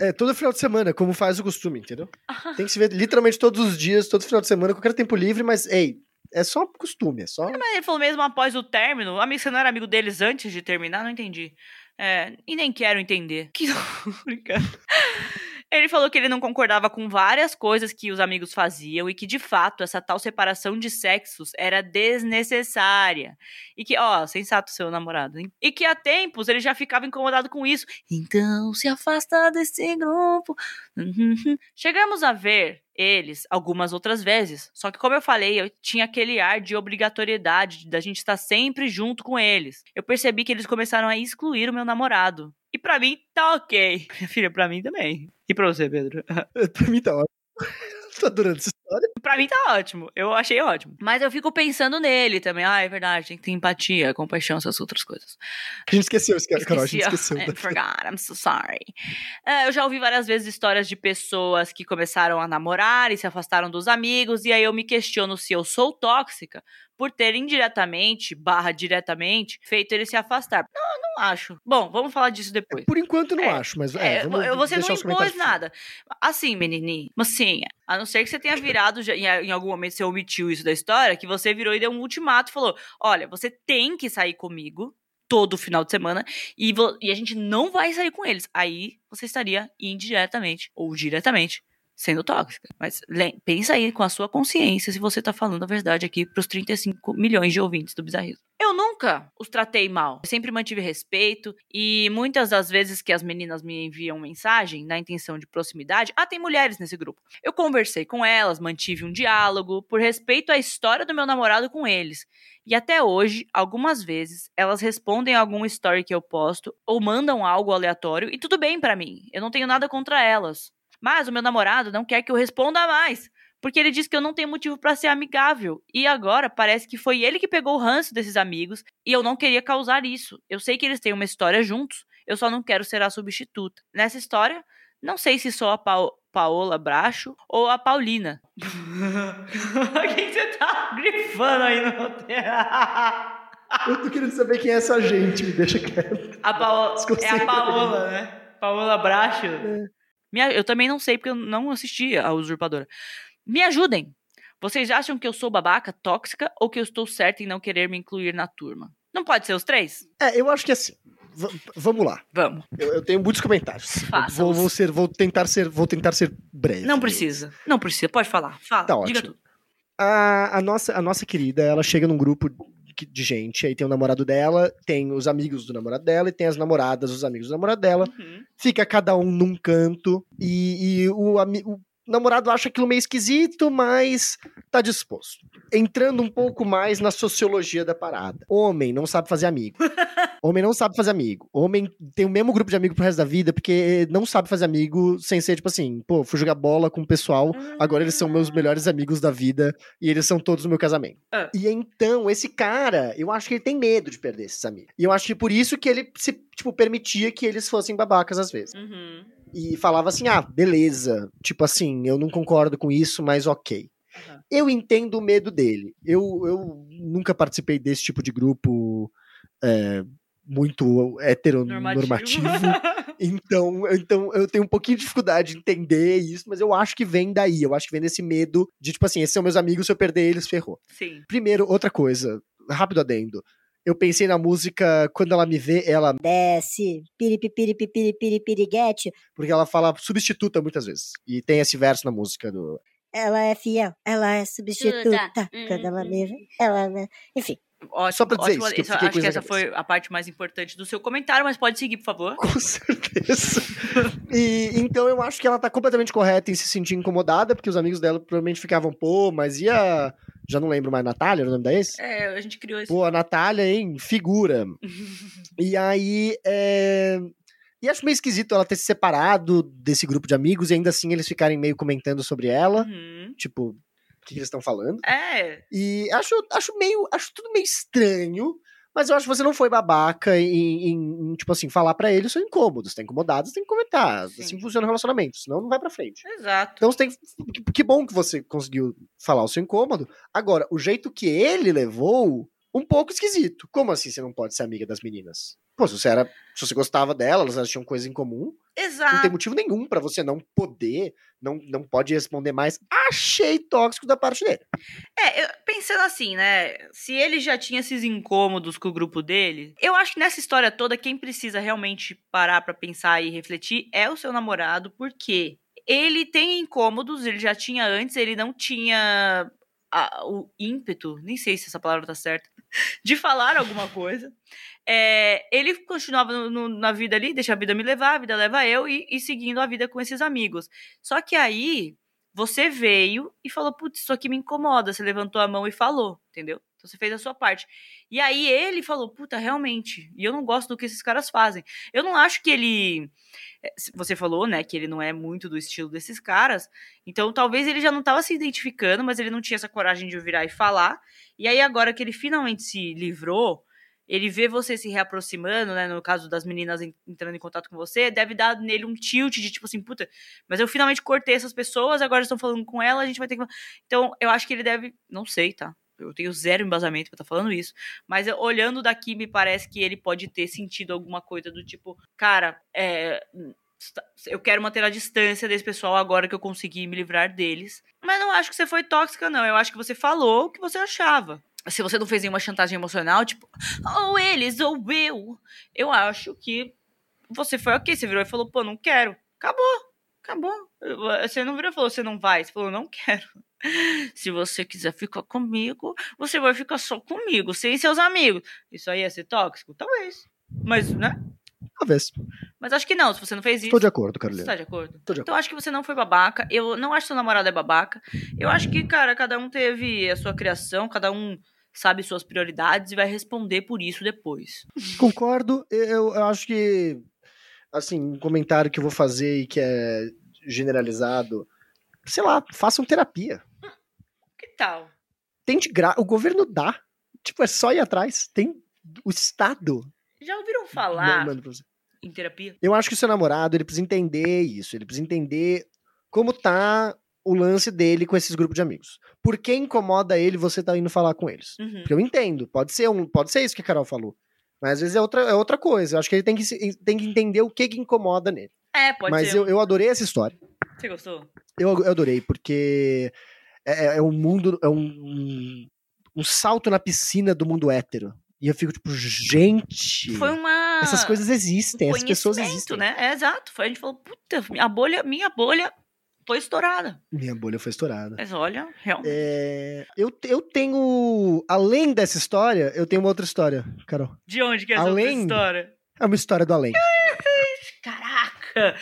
É, todo final de semana, como faz o costume, entendeu? Tem que se ver literalmente todos os dias, todo final de semana, qualquer tempo livre, mas, ei, é só costume, é só. Mas ele falou mesmo após o término. Amigo, você não era amigo deles antes de terminar? Não entendi. É, e nem quero entender. Que brincando. Ele falou que ele não concordava com várias coisas que os amigos faziam e que, de fato, essa tal separação de sexos era desnecessária. E que, ó, sensato seu namorado, hein? E que há tempos ele já ficava incomodado com isso. Então, se afasta desse grupo. Uhum. Chegamos a ver eles algumas outras vezes. Só que, como eu falei, eu tinha aquele ar de obrigatoriedade da gente estar sempre junto com eles. Eu percebi que eles começaram a excluir o meu namorado. E pra mim, tá ok. Minha filha, pra mim também. E pra você, Pedro? pra mim tá ótimo. Tô adorando essa história. pra mim tá ótimo. Eu achei ótimo. Mas eu fico pensando nele também. Ah, é verdade, tem que ter empatia, compaixão, essas outras coisas. A gente esqueceu, esque- Carol, a gente esqueceu. I forgot, I'm so sorry. É, eu já ouvi várias vezes histórias de pessoas que começaram a namorar e se afastaram dos amigos, e aí eu me questiono se eu sou tóxica por ter indiretamente, barra diretamente, feito ele se afastar. Não, eu não acho. Bom, vamos falar disso depois. Por enquanto não É, acho, mas é, É, você não impôs nada. Assim, menininha, mocinha, a não ser que você tenha virado, em, algum momento você omitiu isso da história, que você virou e deu um ultimato e falou: olha, você tem que sair comigo todo final de semana e, e a gente não vai sair com eles. Aí você estaria indiretamente ou diretamente sendo tóxica. Mas pensa aí com a sua consciência se você tá falando a verdade aqui pros 35 milhões de ouvintes do Bizarrismo. Eu nunca os tratei mal. Eu sempre mantive respeito e muitas das vezes que as meninas me enviam mensagem na intenção de proximidade, ah, tem mulheres nesse grupo. Eu conversei com elas, mantive um diálogo por respeito à história do meu namorado com eles. E até hoje, algumas vezes, elas respondem a algum story que eu posto ou mandam algo aleatório e tudo bem pra mim. Eu não tenho nada contra elas. Mas o meu namorado não quer que eu responda mais. Porque ele disse que eu não tenho motivo pra ser amigável. E agora parece que foi ele que pegou o ranço desses amigos e eu não queria causar isso. Eu sei que eles têm uma história juntos, eu só não quero ser a substituta. Nessa história, não sei se sou a Pao- Paola Bracho ou a Paulina. O que você tá grifando aí no roteiro? Eu tô querendo saber quem é essa gente, me deixa quieto. A Paola, é a Paola, né? Paola Bracho. Minha- eu também não sei porque eu não assisti a Usurpadora. Me ajudem. Vocês acham que eu sou babaca, tóxica ou que eu estou certa em não querer me incluir na turma? Não pode ser os três? É, eu acho que assim. v- vamos lá. Vamos. Eu, eu tenho muitos comentários. Vou, vou ser, vou tentar ser, vou tentar ser breve. Não precisa. Não precisa. Pode falar. Fala. Tá Diga tudo. A, a nossa, a nossa querida, ela chega num grupo de, gente, aí tem o namorado dela, tem os amigos do namorado dela e tem as namoradas, os amigos do namorado dela. Uhum. Fica cada um num canto e, e o, ami- o namorado acha aquilo meio esquisito, mas tá disposto. Entrando um pouco mais na sociologia da parada. Homem não sabe fazer amigo. Homem não sabe fazer amigo. Homem tem o mesmo grupo de amigo pro resto da vida, porque não sabe fazer amigo sem ser tipo assim, pô, fui jogar bola com o pessoal, agora eles são meus melhores amigos da vida e eles são todos no meu casamento. Ah. E então, esse cara, eu acho que ele tem medo de perder esses amigos. E eu acho que por isso que ele se, tipo, permitia que eles fossem babacas às vezes. Uhum. E falava assim: ah, beleza. Tipo assim, eu não concordo com isso, mas ok. Aham. Eu entendo o medo dele. Eu, eu nunca participei desse tipo de grupo é, muito heteronormativo. Então, então eu tenho um pouquinho de dificuldade de entender isso, mas eu acho que vem daí. Eu acho que vem desse medo de, tipo assim, esses são meus amigos, se eu perder eles, ferrou. Sim. Primeiro, outra coisa, rápido adendo. Eu pensei na música Quando Ela Me Vê, ela. Desce, piripipiripipiripiriguete. Porque ela fala substituta muitas vezes. E tem esse verso na música do. Ela é fiel, ela é substituta. Tuta. Quando ela me vê, ela? Enfim, Ótimo, Só pra dizer ótimo. isso, que acho que essa foi a parte mais importante do seu comentário, mas pode seguir, por favor. Com certeza. e então eu acho que ela tá completamente correta em se sentir incomodada, porque os amigos dela provavelmente ficavam, pô, mas e a. Já não lembro mais, Natália, era o nome da ex? É, a gente criou esse. Pô, a Natália, hein? Figura. e aí. É... E acho meio esquisito ela ter se separado desse grupo de amigos e ainda assim eles ficarem meio comentando sobre ela. Uhum. Tipo, o que que eles estão falando? É, E acho, acho meio. Acho tudo meio estranho. Mas eu acho que você não foi babaca em, em- em, tipo assim, falar pra ele o seu incômodo. Você tá incomodado, você tem que comentar. Sim. Assim funciona o relacionamento, senão não vai pra frente. exato. Então você tem que. que- Que bom que você conseguiu falar o seu incômodo. Agora, o jeito que ele levou, um pouco esquisito. Como assim você não pode ser amiga das meninas? Pô, se você era. Se você gostava delas, elas tinham coisa em comum, não tem Exato. motivo nenhum pra você não poder, não, não pode responder mais. Achei tóxico da parte dele. É, eu- pensando assim, né? Se ele já tinha esses incômodos com o grupo dele, eu acho que nessa história toda, quem precisa realmente parar pra pensar e refletir é o seu namorado, porque ele tem incômodos, ele já tinha antes, ele não tinha a- o ímpeto, nem sei se essa palavra tá certa, de falar alguma coisa. É, ele continuava no- no- na vida ali, deixa a vida me levar, a vida leva eu, e, e seguindo a vida com esses amigos. Só que aí, você veio e falou, putz, isso aqui me incomoda. Você levantou a mão e falou, entendeu? Então você fez a sua parte. E aí ele falou, puta, realmente, e eu não gosto do que esses caras fazem. Eu não acho que ele. é, Você falou, né, que ele não é muito do estilo desses caras. Então talvez ele já não tava se identificando, mas ele não tinha essa coragem de virar e falar. E aí agora que ele finalmente se livrou. Ele vê você se reaproximando, né? No caso das meninas en- entrando em contato com você, deve dar nele um tilt de tipo assim, puta, mas eu finalmente cortei essas pessoas, agora estão falando com ela, a gente vai ter que. Então, eu acho que ele deve. Não sei, tá? Eu tenho zero embasamento pra estar falando isso. Mas eu- olhando daqui, me parece que ele pode ter sentido alguma coisa do tipo, cara, é. Eu quero manter a distância desse pessoal agora que eu consegui me livrar deles. Mas não acho que você foi tóxica, não. Eu acho que você falou o que você achava. Se você não fez nenhuma chantagem emocional, tipo, ou eles, ou eu. Eu acho que você foi ok. Você virou e falou, pô, não quero. Acabou. Acabou. Você não virou e falou, você não vai. Você falou, não quero. Se você quiser ficar comigo, você vai ficar só comigo, sem seus amigos. Isso aí ia ser tóxico? Talvez. Mas, né? Talvez. Mas acho que não. Se você não fez isso. Estou de acordo, Você Carolina. tá de acordo? Tô de Então acho que você não foi babaca. Eu não acho que seu namorado é babaca. Eu acho que, cara, cada um teve a sua criação, cada um sabe suas prioridades e vai responder por isso depois. Concordo. Eu, eu acho que, assim, um comentário que eu vou fazer e que é generalizado, sei lá, façam terapia. Total. Tem de gra... O governo dá. Tipo, é só ir atrás. Tem o Estado. Já ouviram falar Não, você. em terapia? Eu acho que o seu namorado, ele precisa entender isso. Ele precisa entender como tá o lance dele com esses grupos de amigos. Por que incomoda ele você tá indo falar com eles? Uhum. Porque eu entendo, pode ser um, pode ser isso que a Carol falou. Mas às vezes é outra, é outra coisa. Eu acho que ele tem que, tem que entender o que, que incomoda nele. É, pode Mas ser. eu, eu adorei essa história. Você gostou? Eu, eu adorei, porque é, é- é um mundo. É um, um salto na piscina do mundo hétero. E eu fico tipo, gente. Foi uma. Essas coisas existem, essas pessoas existem. né? É exato. Foi, a gente falou, puta, a bolha, minha bolha foi estourada. Minha bolha foi estourada. Mas olha, realmente. É, eu, eu tenho. Além dessa história, eu tenho uma outra história, Carol. De onde que é essa além- outra história? É uma história do além. Caraca!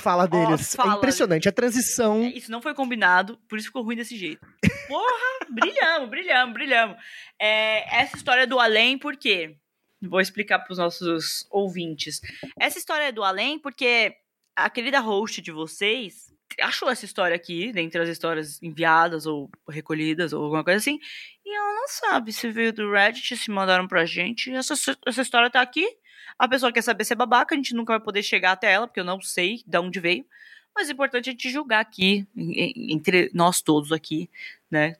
Fala deles. fala. É impressionante. A transição. Isso não foi combinado, por isso ficou ruim desse jeito. Porra! brilhamos, brilhamos, brilhamos. É, essa história é do além, por quê? Vou explicar para os nossos ouvintes. Essa história é do além porque a querida host de vocês achou essa história aqui, dentre as histórias enviadas ou recolhidas ou alguma coisa assim, e ela não sabe se veio do Reddit, se mandaram pra gente. Essa, essa história tá aqui. A pessoa quer saber se é babaca, a gente nunca vai poder chegar até ela, porque eu não sei de onde veio. Mas é importante a gente julgar aqui, entre nós todos aqui, né?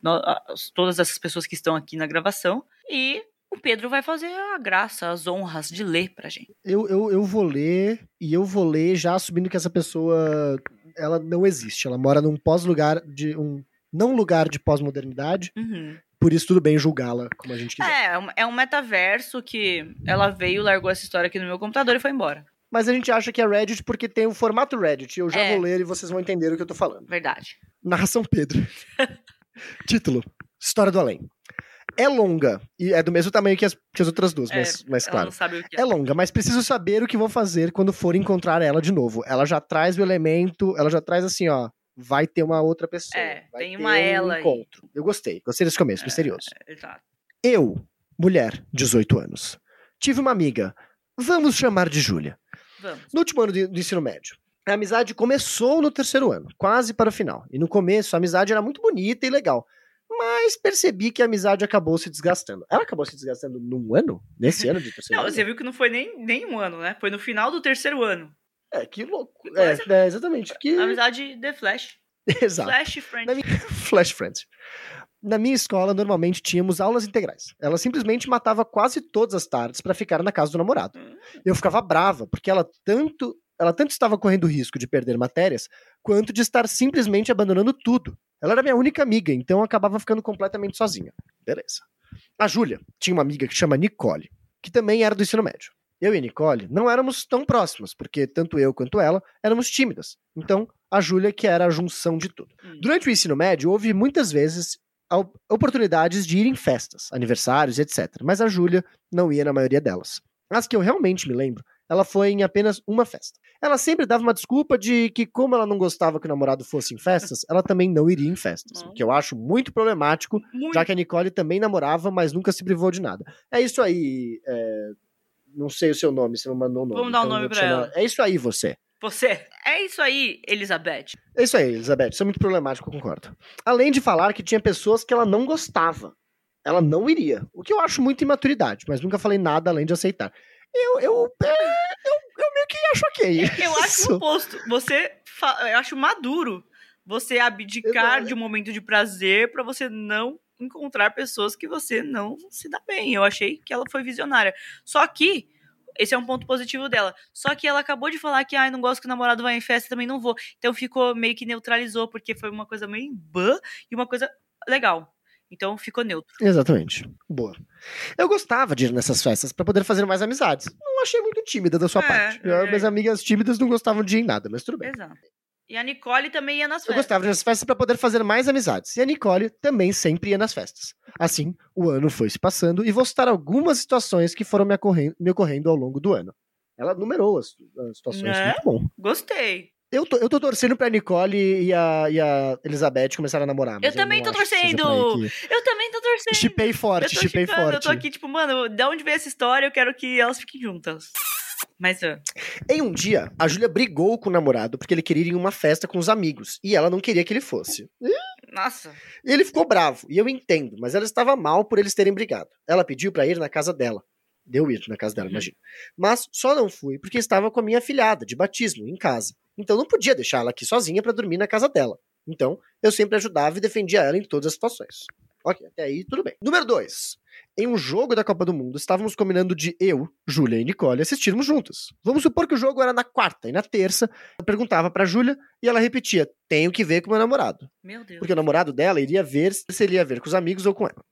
todas essas pessoas que estão aqui na gravação. E o Pedro vai fazer a graça, as honras de ler pra gente. Eu, eu, eu vou ler e eu vou ler já assumindo que essa pessoa ela não existe. Ela mora num pós-lugar de um não lugar de pós-modernidade. Uhum. Por isso tudo bem julgá-la como a gente quiser. É, é um- é um metaverso que ela veio, largou essa história aqui no meu computador e foi embora. Mas a gente acha que é Reddit porque tem o formato Reddit. Eu já É. vou ler e vocês vão entender o que eu tô falando. Verdade. Narração Pedro. Título: História do Além. É longa e é do mesmo tamanho que as, que as outras duas, É, mas, mas claro. não sabe o que é. É longa, mas preciso saber o que vou fazer quando for encontrar ela de novo. Ela já traz o elemento, ela já traz assim, ó. Vai ter uma outra pessoa. É, tem uma um ela aí. encontro. Eu gostei, gostei desse começo, misterioso. Exato. Eu, mulher, 18 anos, tive uma amiga, vamos chamar de Júlia, Vamos. no último ano de- do ensino médio. A amizade começou no terceiro ano, quase para o final. E no começo a amizade era muito bonita e legal. Mas percebi que a amizade acabou se desgastando. Ela acabou se desgastando num ano? Nesse ano de terceiro Não, ano? você viu que não foi nem, nem um ano, né? Foi no final do terceiro ano. É, que louco. É, é, exatamente. Que... Amizade The Flash. Exato. Flash Friend. Na minha- Flash Friends. Na minha escola, normalmente tínhamos aulas integrais. Ela simplesmente matava quase todas as tardes para ficar na casa do namorado. Hum. Eu ficava brava, porque ela tanto, ela tanto estava correndo o risco de perder matérias, quanto de estar simplesmente abandonando tudo. Ela era minha única amiga, então eu acabava ficando completamente sozinha. Beleza. A Júlia tinha uma amiga que chama Nicole, que também era do ensino médio. Eu e a Nicole não éramos tão próximas, porque tanto eu quanto ela éramos tímidas. Então, a Júlia que era a junção de tudo. Hum. Durante o ensino médio, houve muitas vezes oportunidades de ir em festas, aniversários, etc. Mas a Júlia não ia na maioria delas. As que eu realmente me lembro, ela foi em apenas uma festa. Ela sempre dava uma desculpa de que, como ela não gostava que o namorado fosse em festas, ela também não iria em festas. O que eu acho muito problemático, Muito. já que a Nicole também namorava, mas nunca se privou de nada. É isso aí. é, Não sei o seu nome, você não mandou o nome. Vamos dar um então nome pra chamar- ela. É isso aí, você. Você. É isso aí, Elizabeth. É isso aí, Elizabeth. Isso é muito problemático, eu concordo. Além de falar que tinha pessoas que ela não gostava. Ela não iria. O que eu acho muito imaturidade, mas nunca falei nada além de aceitar. Eu, eu, é, eu, eu meio que acho ok. Eu acho o oposto. Você. Eu acho maduro você abdicar Exato. de um momento de prazer pra você não encontrar pessoas que você não se dá bem. Eu achei que ela foi visionária. Só que. Esse é um ponto positivo dela. Só que ela acabou de falar que, ai, não gosto que o namorado vai em festa, também não vou. Então ficou meio que neutralizou, porque foi uma coisa meio bã e uma coisa legal. Então ficou neutro. Exatamente. Boa. Eu gostava de ir nessas festas pra poder fazer mais amizades. Não achei muito tímida da sua É, parte. é. Minhas amigas tímidas não gostavam de ir em nada, mas tudo bem. Exato. E a Nicole também ia nas Eu festas. gostava de ir nas festas pra poder fazer mais amizades. E a Nicole também sempre ia nas festas. Assim, o ano foi se passando e vou citar algumas situações que foram me ocorrendo, me ocorrendo ao longo do ano. Ela numerou as, as situações, Né? muito bom. Gostei. Eu tô, eu tô torcendo pra Nicole e a, e a Elizabeth começarem a namorar. Eu também tô torcendo! que- Eu também tô torcendo. Chipei forte, chipei forte. Eu tô aqui, tipo, mano, de onde veio essa história? Eu quero que elas fiquem juntas. Mas, ah, Em um dia, a Júlia brigou com o namorado porque ele queria ir em uma festa com os amigos e ela não queria que ele fosse. Nossa. E ele ficou bravo, e eu entendo, mas ela estava mal por eles terem brigado. Ela pediu pra ir na casa dela. Deu ir na casa dela, Uhum. imagina. Mas só não fui porque estava com a minha afilhada de batismo em casa. Então não podia deixar ela aqui sozinha pra dormir na casa dela. Então eu sempre ajudava e defendia ela em todas as situações. Ok, até aí tudo bem. Número 2. Em um jogo da Copa do Mundo, estávamos combinando de eu, Júlia e Nicole assistirmos juntas. Vamos supor que o jogo era na quarta e na terça. Eu perguntava pra Júlia e ela repetia: tenho que ver com meu namorado Meu Deus. porque o namorado dela iria ver se ele ia ver com os amigos ou com ela.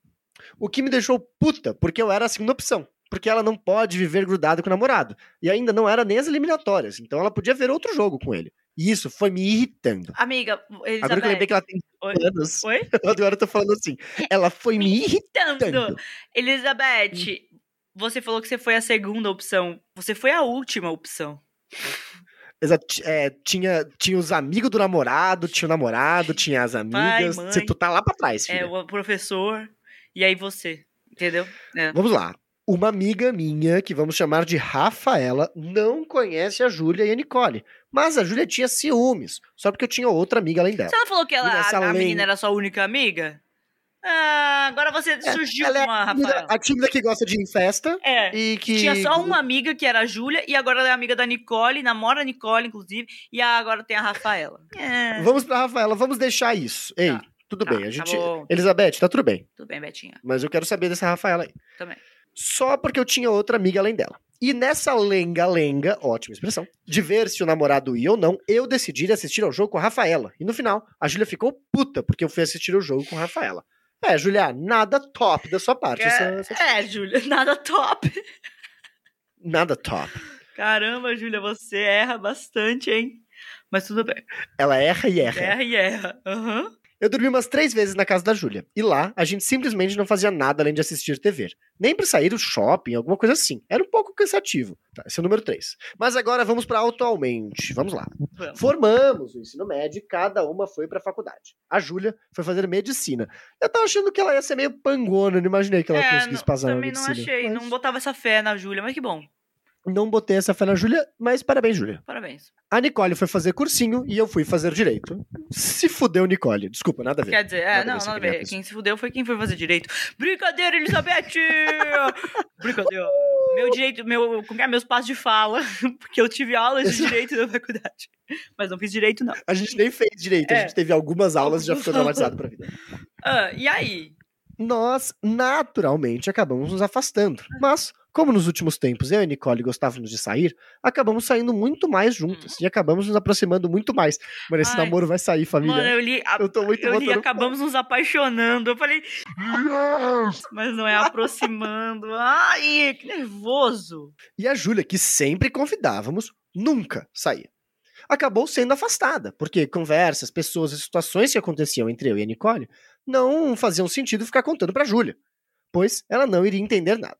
O que me deixou puta, porque eu era a segunda opção. Porque ela não pode viver grudada com o namorado. E ainda não era nem as eliminatórias. Então ela podia ver outro jogo com ele. E isso foi me irritando. Amiga, Elizabeth. Agora que eu lembrei que ela tem Oi? anos. Oi? Agora eu tô falando assim. Ela foi me irritando. Tanto. Elizabeth, você falou que você foi a segunda opção. Você foi a última opção. Exato. É, tinha, tinha os amigos do namorado, tinha o namorado, tinha as amigas. mãe. Você tu tá lá pra trás, filha. É, o professor. E aí você. Entendeu? É. Vamos lá. Uma amiga minha, que vamos chamar de Rafaela, não conhece a Júlia e a Nicole. Mas a Júlia tinha ciúmes, só porque eu tinha outra amiga além dela. Você não falou que ela, a, a lei- menina era sua única amiga? Ah, agora você surgiu Ela é com a a tímida, Rafaela. a tímida que gosta de ir em festa É. e que. Tinha só uma amiga que era a Júlia e agora ela é amiga da Nicole, namora a Nicole, inclusive, e agora tem a Rafaela. É. Vamos pra Rafaela, vamos deixar isso. Ei, Tá, tudo tá, bem. A tá gente. bom. Elizabeth, tá tudo bem. Tudo bem, Betinha. Mas eu quero saber dessa Rafaela aí. Também. Só porque eu tinha outra amiga além dela. E nessa lenga-lenga, ótima expressão, de ver se o namorado ia ou não, eu decidi ir assistir ao jogo com a Rafaela. E no final, a Júlia ficou puta porque eu fui assistir o jogo com a Rafaela. É, Júlia, nada top da sua parte. essa- essa- É, Júlia, nada top. Nada top. Caramba, Júlia, você erra bastante, hein? Mas tudo bem. Ela erra e erra. Erra e erra. Aham. Eu dormi umas três vezes na casa da Júlia. E lá, a gente simplesmente não fazia nada além de assistir TV. Nem pra sair do shopping, alguma coisa assim. Era um pouco cansativo. Tá, esse é o número três. Mas agora vamos pra atualmente. Vamos lá. Formamos o ensino médio e cada uma foi pra faculdade. A Júlia foi fazer medicina. Eu tava achando que ela ia ser meio pangona, não imaginei que ela É, conseguisse não- passar na também não medicina. achei, Mas não botava essa fé na Júlia, mas que bom. Não botei essa fé na Júlia, mas parabéns, Júlia. Parabéns. A Nicole foi fazer cursinho e eu fui fazer direito. Se fudeu, Nicole. Desculpa, nada a ver. Quer dizer, é, Nada a não, ver, nada a ver. Quem se fudeu foi quem foi fazer direito. Brincadeira, Elizabeth! Brincadeira. Meu direito, meu, como é? meus passos de fala, porque eu tive aulas de direito na faculdade. Mas não fiz direito, não. A gente nem fez direito, a É. gente teve algumas aulas e já ficou traumatizado pra vida. Ah, e aí? Nós, naturalmente, acabamos nos afastando. Mas, como nos últimos tempos eu e a Nicole gostávamos de sair, acabamos saindo muito mais juntas e acabamos nos aproximando muito mais. Mano, esse Hum. Ai. namoro vai sair, família. Mano, eu li. a- Eu tô muito eu li acabamos nos apaixonando. Eu falei, Yes! mas não é aproximando. Ai, que nervoso. E a Júlia, que sempre convidávamos, nunca saía. Acabou sendo afastada, porque conversas, pessoas e situações que aconteciam entre eu e a Nicole não faziam sentido ficar contando pra Júlia, pois ela não iria entender nada.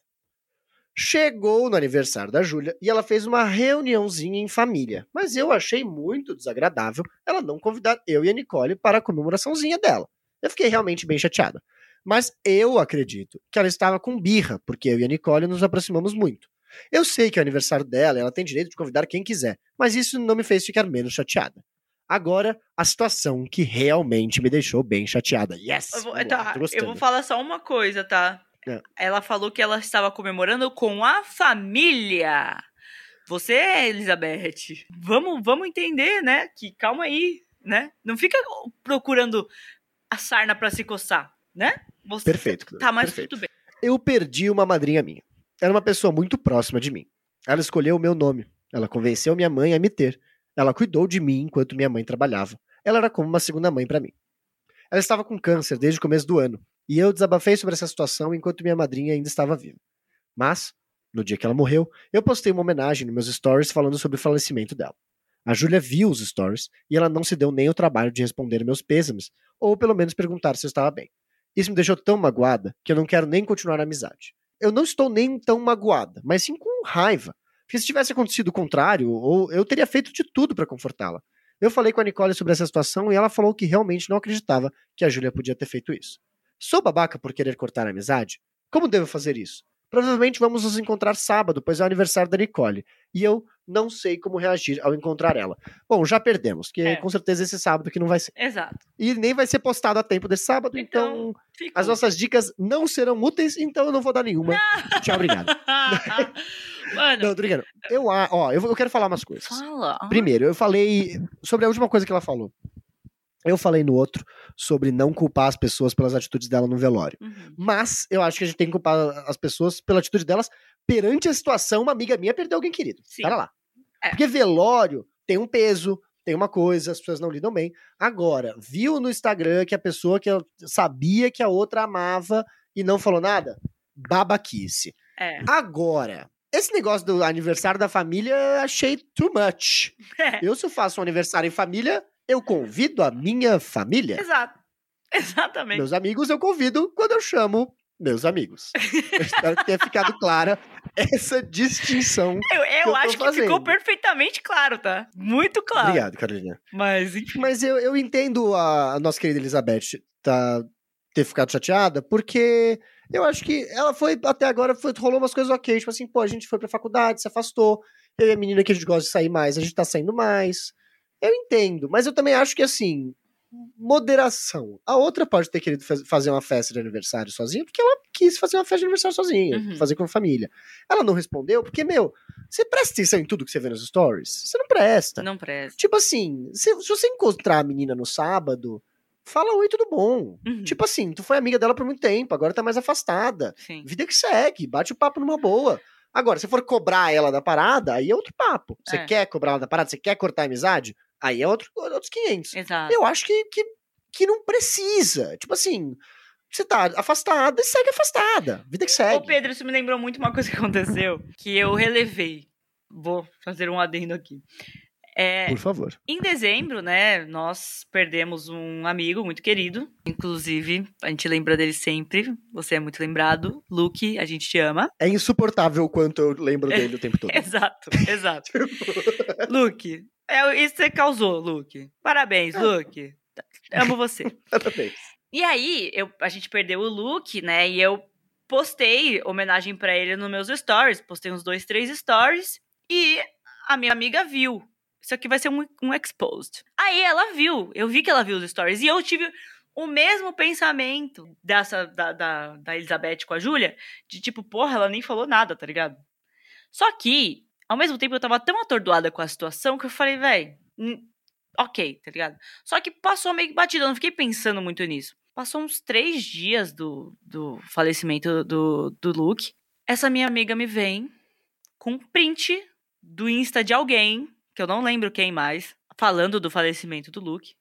Chegou no aniversário da Júlia e ela fez uma reuniãozinha em família, mas eu achei muito desagradável ela não convidar eu e a Nicole para a comemoraçãozinha dela. Eu fiquei realmente bem chateada. Mas eu acredito que ela estava com birra, porque eu e a Nicole nos aproximamos muito. Eu sei que é o aniversário dela, ela tem direito de convidar quem quiser, mas isso não me fez ficar menos chateada. Agora, a situação que realmente me deixou bem chateada. Yes! Eu vou, tá, eu vou falar só uma coisa, tá? É. Ela falou que ela estava comemorando com a família. Você, Elizabeth, vamos, vamos entender, né? Que calma aí, né? Não fica procurando a sarna pra se coçar, né? Você, Perfeito. Tá, mas perfeito. tudo bem. Eu perdi uma madrinha minha. Era uma pessoa muito próxima de mim. Ela escolheu o meu nome. Ela convenceu minha mãe a me ter. Ela cuidou de mim enquanto minha mãe trabalhava. Ela era como uma segunda mãe pra mim. Ela estava com câncer desde o começo do ano, e eu desabafei sobre essa situação enquanto minha madrinha ainda estava viva. Mas, no dia que ela morreu, eu postei uma homenagem nos meus stories falando sobre o falecimento dela. A Júlia viu os stories e ela não se deu nem o trabalho de responder meus pêsames, ou pelo menos perguntar se eu estava bem. Isso me deixou tão magoada que eu não quero nem continuar a amizade. Eu não estou nem tão magoada, mas sim com raiva. Porque se tivesse acontecido o contrário, ou eu teria feito de tudo para confortá-la. Eu falei com a Nicole sobre essa situação e ela falou que realmente não acreditava que a Júlia podia ter feito isso. Sou babaca por querer cortar a amizade? Como devo fazer isso? Provavelmente vamos nos encontrar sábado, pois é o aniversário da Nicole. E eu Não sei como reagir ao encontrar ela. Bom, já perdemos, que É. com certeza esse sábado que não vai ser. Exato. E nem vai ser postado a tempo desse sábado, então, Então, as nossas dicas não serão úteis, então eu não vou dar nenhuma. Tchau, obrigado. Mano, Não, tô brincando. Eu, ó, eu, eu quero falar umas coisas. fala. Primeiro, eu falei sobre a última coisa que ela falou. Eu falei no outro sobre não culpar as pessoas pelas atitudes dela no velório. Uhum. Mas eu acho que a gente tem que culpar as pessoas pela atitude delas perante a situação. Uma amiga minha perdeu alguém querido. Sim. Para lá. É. Porque velório tem um peso, tem uma coisa, as pessoas não lidam bem. Agora, viu no Instagram que a pessoa que sabia que a outra amava e não falou nada? Babaquice. É. Agora, esse negócio do aniversário da família, achei too much. É. Eu, se eu faço um aniversário em família, eu convido a minha família. Exato. Exatamente. Meus amigos eu convido quando eu chamo meus amigos. Eu espero que tenha ficado clara essa distinção. Eu, eu eu acho que ficou perfeitamente claro, tá? Muito claro. Obrigado, Carolina. Mas, enfim. Mas eu, eu entendo a, a nossa querida Elizabeth tá, ter ficado chateada, porque eu acho que ela foi, até agora, foi, rolou umas coisas ok. Tipo assim, pô, a gente foi pra faculdade, se afastou. Eu e a menina que a gente gosta de sair mais, a gente tá saindo mais. Eu entendo, mas eu também acho que assim, moderação. A outra pode ter querido faz- fazer uma festa de aniversário sozinha, porque ela quis fazer uma festa de aniversário sozinha, Uhum. fazer com a família. Ela não respondeu, porque, meu, você presta atenção em tudo que você vê nos stories? Você não presta. Não presta. Tipo assim, se, se você encontrar a menina no sábado, fala oi, tudo bom. Uhum. Tipo assim, tu foi amiga dela por muito tempo, agora tá mais afastada. Sim. Vida que segue, bate o papo numa boa. Agora, se for cobrar ela da parada, aí é outro papo. Você É. quer cobrar ela da parada, você quer cortar a amizade, aí é outro, outros 500. Exato. Eu acho que, que, que não precisa. Tipo assim, você tá afastada e segue afastada. Vida que Ô, segue. Pedro, isso me lembrou muito uma coisa que aconteceu, que eu relevei. Vou fazer um adendo aqui. É, Por favor. em dezembro, né, nós perdemos um amigo muito querido. Inclusive, a gente lembra dele sempre. Você é muito lembrado. Luke, a gente te ama. É insuportável o quanto eu lembro dele o tempo todo. Exato, exato. Luke, é isso que você causou, Luke. Parabéns, Luke. Amo você. Parabéns. E aí, eu, a gente perdeu o Luke, né? E eu postei homenagem pra ele nos meus stories. Postei uns dois, três stories. E a minha amiga viu. Isso aqui vai ser um, um exposed. Aí ela viu. Eu vi que ela viu os stories. E eu tive o mesmo pensamento dessa da, da, da Elizabeth com a Júlia. De tipo, porra, ela nem falou nada, tá ligado? Só que, ao mesmo tempo, eu tava tão atordoada com a situação que eu falei, hum, ok, tá ligado? Só que passou meio que batido, eu não fiquei pensando muito nisso. Passou uns três dias do, do falecimento do, do Luke. Essa minha amiga me vem com um print do Insta de alguém, que eu não lembro quem mais, falando do falecimento do Luke.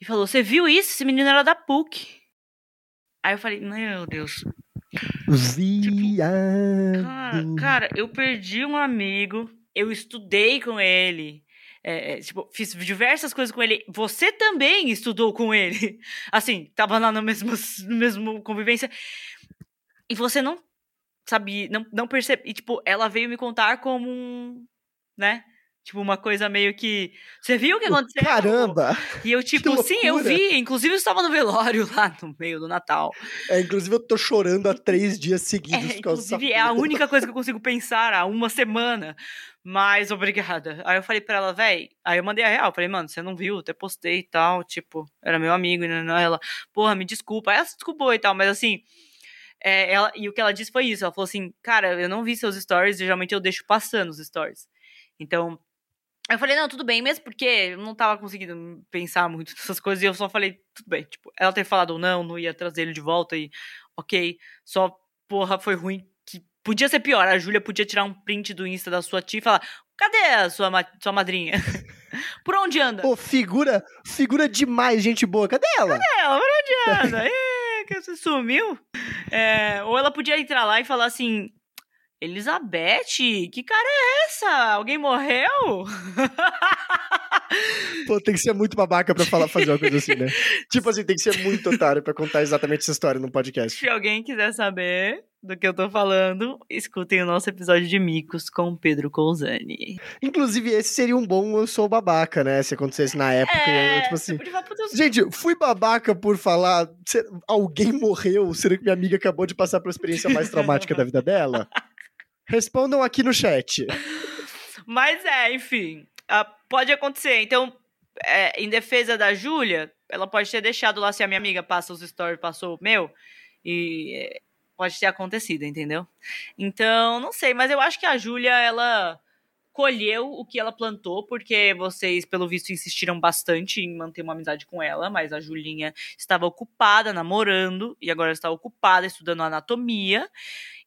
E falou: Você viu isso? Esse menino era da PUC. Aí eu falei: Meu Deus. Cara, Viado. cara, eu perdi um amigo, eu estudei com ele. é, é, tipo, fiz diversas coisas com ele. Você também estudou com ele. Assim, tava lá no mesmo, no mesmo convivência. E você não sabia, não, não percebe. E, tipo, ela veio me contar como um. Né? Tipo, uma coisa meio que. Você viu o que aconteceu? Caramba! E eu, tipo, sim, eu vi. Inclusive, eu estava no velório lá no meio do Natal. É, inclusive, eu tô chorando há três dias seguidos É, causa dessa inclusive, é a única coisa que eu consigo pensar há uma semana. Mas obrigada. Aí eu falei pra ela, véi. Aí eu mandei a real. Falei, mano, você não viu? Até postei e tal. Tipo, era meu amigo. E não, ela, porra, me desculpa. Aí ela se desculpou e tal. Mas assim. é, ela, e o que ela disse foi isso. Ela falou assim, cara, eu não vi seus stories. Geralmente eu deixo passando os stories. Então. Eu falei, não, tudo bem, mesmo porque eu não tava conseguindo pensar muito nessas coisas, e eu só falei, tudo bem, tipo, ela ter falado ou não, não ia trazer ele de volta, e ok, só, porra, foi ruim, que podia ser pior, a Júlia podia tirar um print do Insta da sua tia e falar, cadê a sua, ma- sua madrinha? Por onde anda? Pô, figura, figura demais, gente boa. Cadê ela? ela, por onde anda? Ê, que você sumiu? É, ou ela podia entrar lá e falar assim, Elizabeth, que cara é essa? Alguém morreu? Pô, tem que ser muito babaca pra falar, fazer uma coisa assim, né? tipo assim, tem que ser muito otário pra contar exatamente essa história num podcast. Se alguém quiser saber do que eu tô falando, escutem o nosso episódio de Micos com o Pedro Cousani. Inclusive, esse seria um bom Eu Sou Babaca, né? Se acontecesse na época. É, tipo você assim. podia falar, "Puta, Gente, fui babaca por falar. Alguém morreu? Será que minha amiga acabou de passar pela experiência mais traumática da vida dela? Respondam aqui no chat. Mas é, enfim. ah, pode acontecer. Então, é, em defesa da Júlia, ela pode ter deixado lá se a minha amiga passa os stories, passou o meu. E é, pode ter acontecido, entendeu? Então, não sei, mas eu acho que a Júlia, ela colheu o que ela plantou, porque vocês, pelo visto, insistiram bastante em manter uma amizade com ela, mas a Julinha estava ocupada namorando e agora está ocupada estudando anatomia.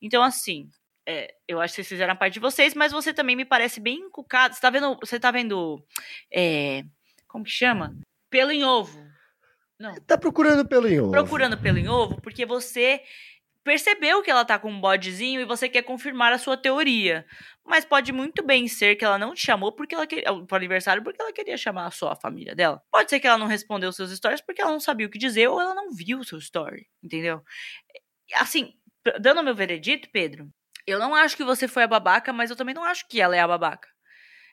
Então, assim, é, eu acho que vocês fizeram a parte de vocês, mas você também me parece bem encucado. Você tá vendo, você tá vendo, é, como que chama? Pelo em ovo. Não, Tá procurando pelo em ovo. procurando pelo em ovo, porque você percebeu que ela tá com um bodezinho e você quer confirmar a sua teoria. Mas pode muito bem ser que ela não te chamou porque ela queria, pro aniversário porque ela queria chamar só a família dela. Pode ser que ela não respondeu seus stories porque ela não sabia o que dizer ou ela não viu o seu story, entendeu? Assim, dando o meu veredito, Pedro, eu não acho que você foi a babaca, mas eu também não acho que ela é a babaca.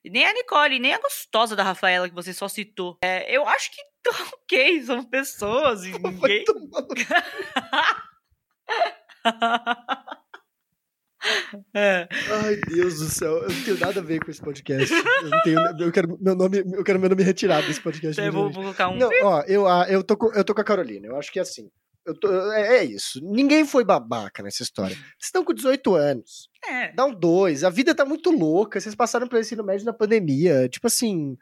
Nem a Nicole, nem a gostosa da Rafaela que você só citou. É, eu acho que ok, são pessoas e ninguém. É. Ai, Deus do céu, eu não tenho nada a ver com esse podcast. Eu, não tenho, eu quero meu nome, eu quero meu nome retirado desse podcast. Então eu vou, vou colocar um. Não, ó, eu, ah, eu, tô com, eu tô com a Carolina. Eu acho que é assim. Tô, é, é isso. Ninguém foi babaca nessa história. Vocês estão com 18 anos. É. Dá um dois. A vida tá muito louca. Vocês passaram pelo ensino médio na pandemia. Tipo assim,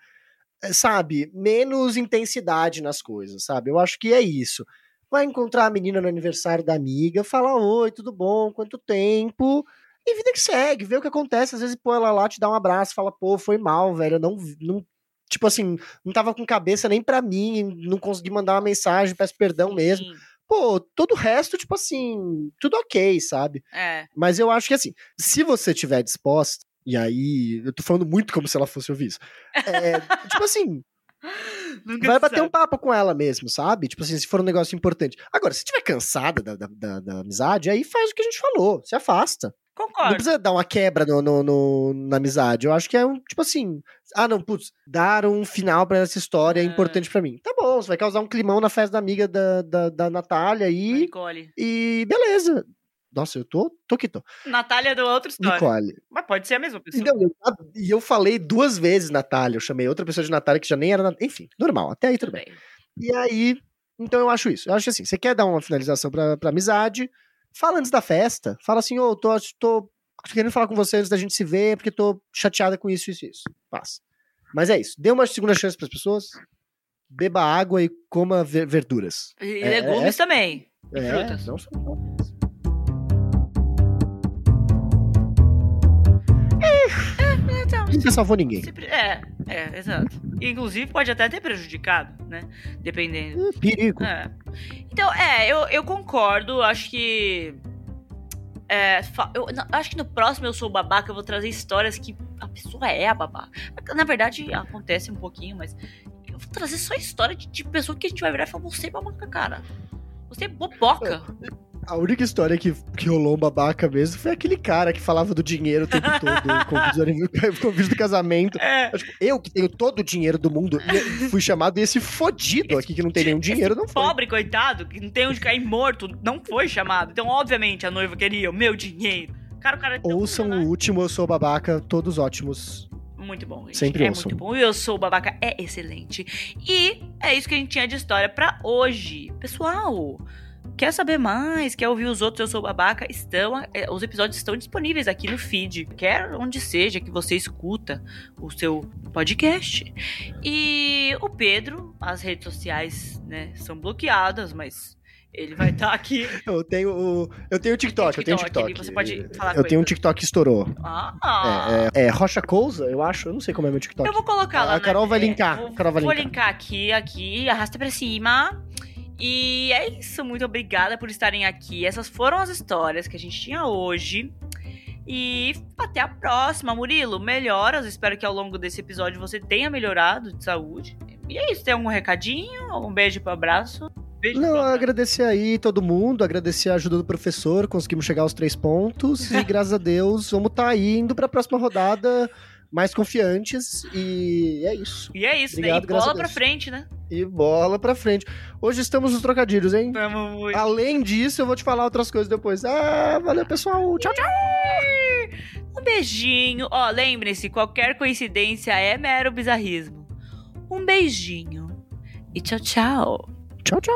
é, sabe? Menos intensidade nas coisas, sabe? Eu acho que é isso. Vai encontrar a menina no aniversário da amiga, fala: Oi, tudo bom? Quanto tempo? E vida que segue, vê o que acontece. Às vezes, pô, ela lá te dá um abraço, fala: Pô, foi mal, velho. Eu não. não tipo assim, não tava com cabeça nem pra mim, não consegui mandar uma mensagem, peço perdão mesmo. Pô, todo o resto, tipo assim, tudo ok, sabe? É. Mas eu acho que assim, se você tiver disposta, e aí, eu tô falando muito como se ela fosse ouvir isso. É, tipo assim, Nunca vai bater sabe. um papo com ela mesmo, sabe? Tipo assim, se for um negócio importante. Agora, se estiver cansada da, da, da- da amizade, aí faz o que a gente falou, se afasta. Não Concordo. precisa dar uma quebra no, no- no- na amizade. Eu acho que é um, tipo assim, ah, não, putz, dar um final pra essa história é É. importante pra mim. Tá bom, você vai causar um climão na festa da amiga da, da, da Natália aí, Nicole. e beleza. Nossa, eu tô, tô que tô. Natália deu outra história. Nicole. Mas pode ser a mesma pessoa. Não, eu- e eu falei duas vezes Natália. Eu chamei outra pessoa de Natália que já nem era. Enfim, normal. Até aí tudo bem. E aí, então eu acho isso. Eu acho assim, você quer dar uma finalização pra, pra amizade, fala antes da festa. Fala assim, ô, tô, tô querendo falar com você antes da gente se ver, porque tô chateada com isso, isso, isso. Passa. Mas é isso. Dê uma segunda chance pras pessoas. Beba água e coma ver- verduras. E É, legumes também. E É, frutas. não só Nunca salvou ninguém. sempre- É, é, exato. Inclusive pode até ter prejudicado, né? Dependendo. É, perigo. É. Então, é, eu, eu concordo. Acho que. É, eu, não, acho que no próximo Eu Sou Babaca eu vou trazer histórias que a pessoa é a babaca. Na verdade, acontece um pouquinho, mas eu vou trazer só história de, de pessoa que a gente vai virar e falar: você é babaca, cara. Você é boboca. A única história que, que rolou um babaca mesmo foi aquele cara que falava do dinheiro o tempo todo, com o vídeo do- o casamento. É. Eu, tipo, eu que tenho todo o dinheiro do mundo, e fui chamado e esse fodido aqui que não tem nenhum dinheiro não foi. Pobre, coitado, que não tem onde cair morto, não foi chamado. Então, obviamente, a noiva queria o meu dinheiro. Cara, o cara. é Ouçam o último Eu Sou Babaca, todos ótimos. Muito bom, gente. Sempre é ouçam. muito bom. O Eu Sou Babaca é excelente. E é isso que a gente tinha de história pra hoje. Pessoal, quer saber mais? Quer ouvir os outros Eu Sou Babaca? Estão, é, os episódios estão disponíveis aqui no feed. Quer onde seja que você escuta o seu podcast. E o Pedro, as redes sociais, né, são bloqueadas, mas ele vai estar aqui. Eu tenho o. Eu tenho o TikTok, eu tenho o TikTok, TikTok. você pode falar Eu tenho um ele. TikTok que estourou. Ah, É, é, é Rocha Cousa, eu acho. Eu não sei como é meu TikTok. Eu vou colocar A lá. Carol né? vai É, linkar, Vou, Carol vai vou linkar. linkar aqui, aqui, arrasta pra cima. E é isso. Muito obrigada por estarem aqui. Essas foram as histórias que a gente tinha hoje. E até a próxima, Murilo. Melhoras. Espero que ao longo desse episódio você tenha melhorado de saúde. E é isso. Tem algum recadinho? Um beijo pro abraço? Beijo Não, agradecer aí todo mundo, agradecer a ajuda do professor, conseguimos chegar aos três pontos e graças a Deus vamos estar aí indo pra próxima rodada mais confiantes e é isso. E é isso, Obrigado, né? E bola pra frente, né? E bola pra frente. Hoje estamos nos trocadilhos, hein? Tamo muito. Além disso, eu vou te falar outras coisas depois. Ah, valeu, pessoal. Tchau, tchau. Um beijinho. Ó, oh, lembrem-se, qualquer coincidência é mero bizarrismo. Um beijinho. E tchau, tchau. Tchau, tchau.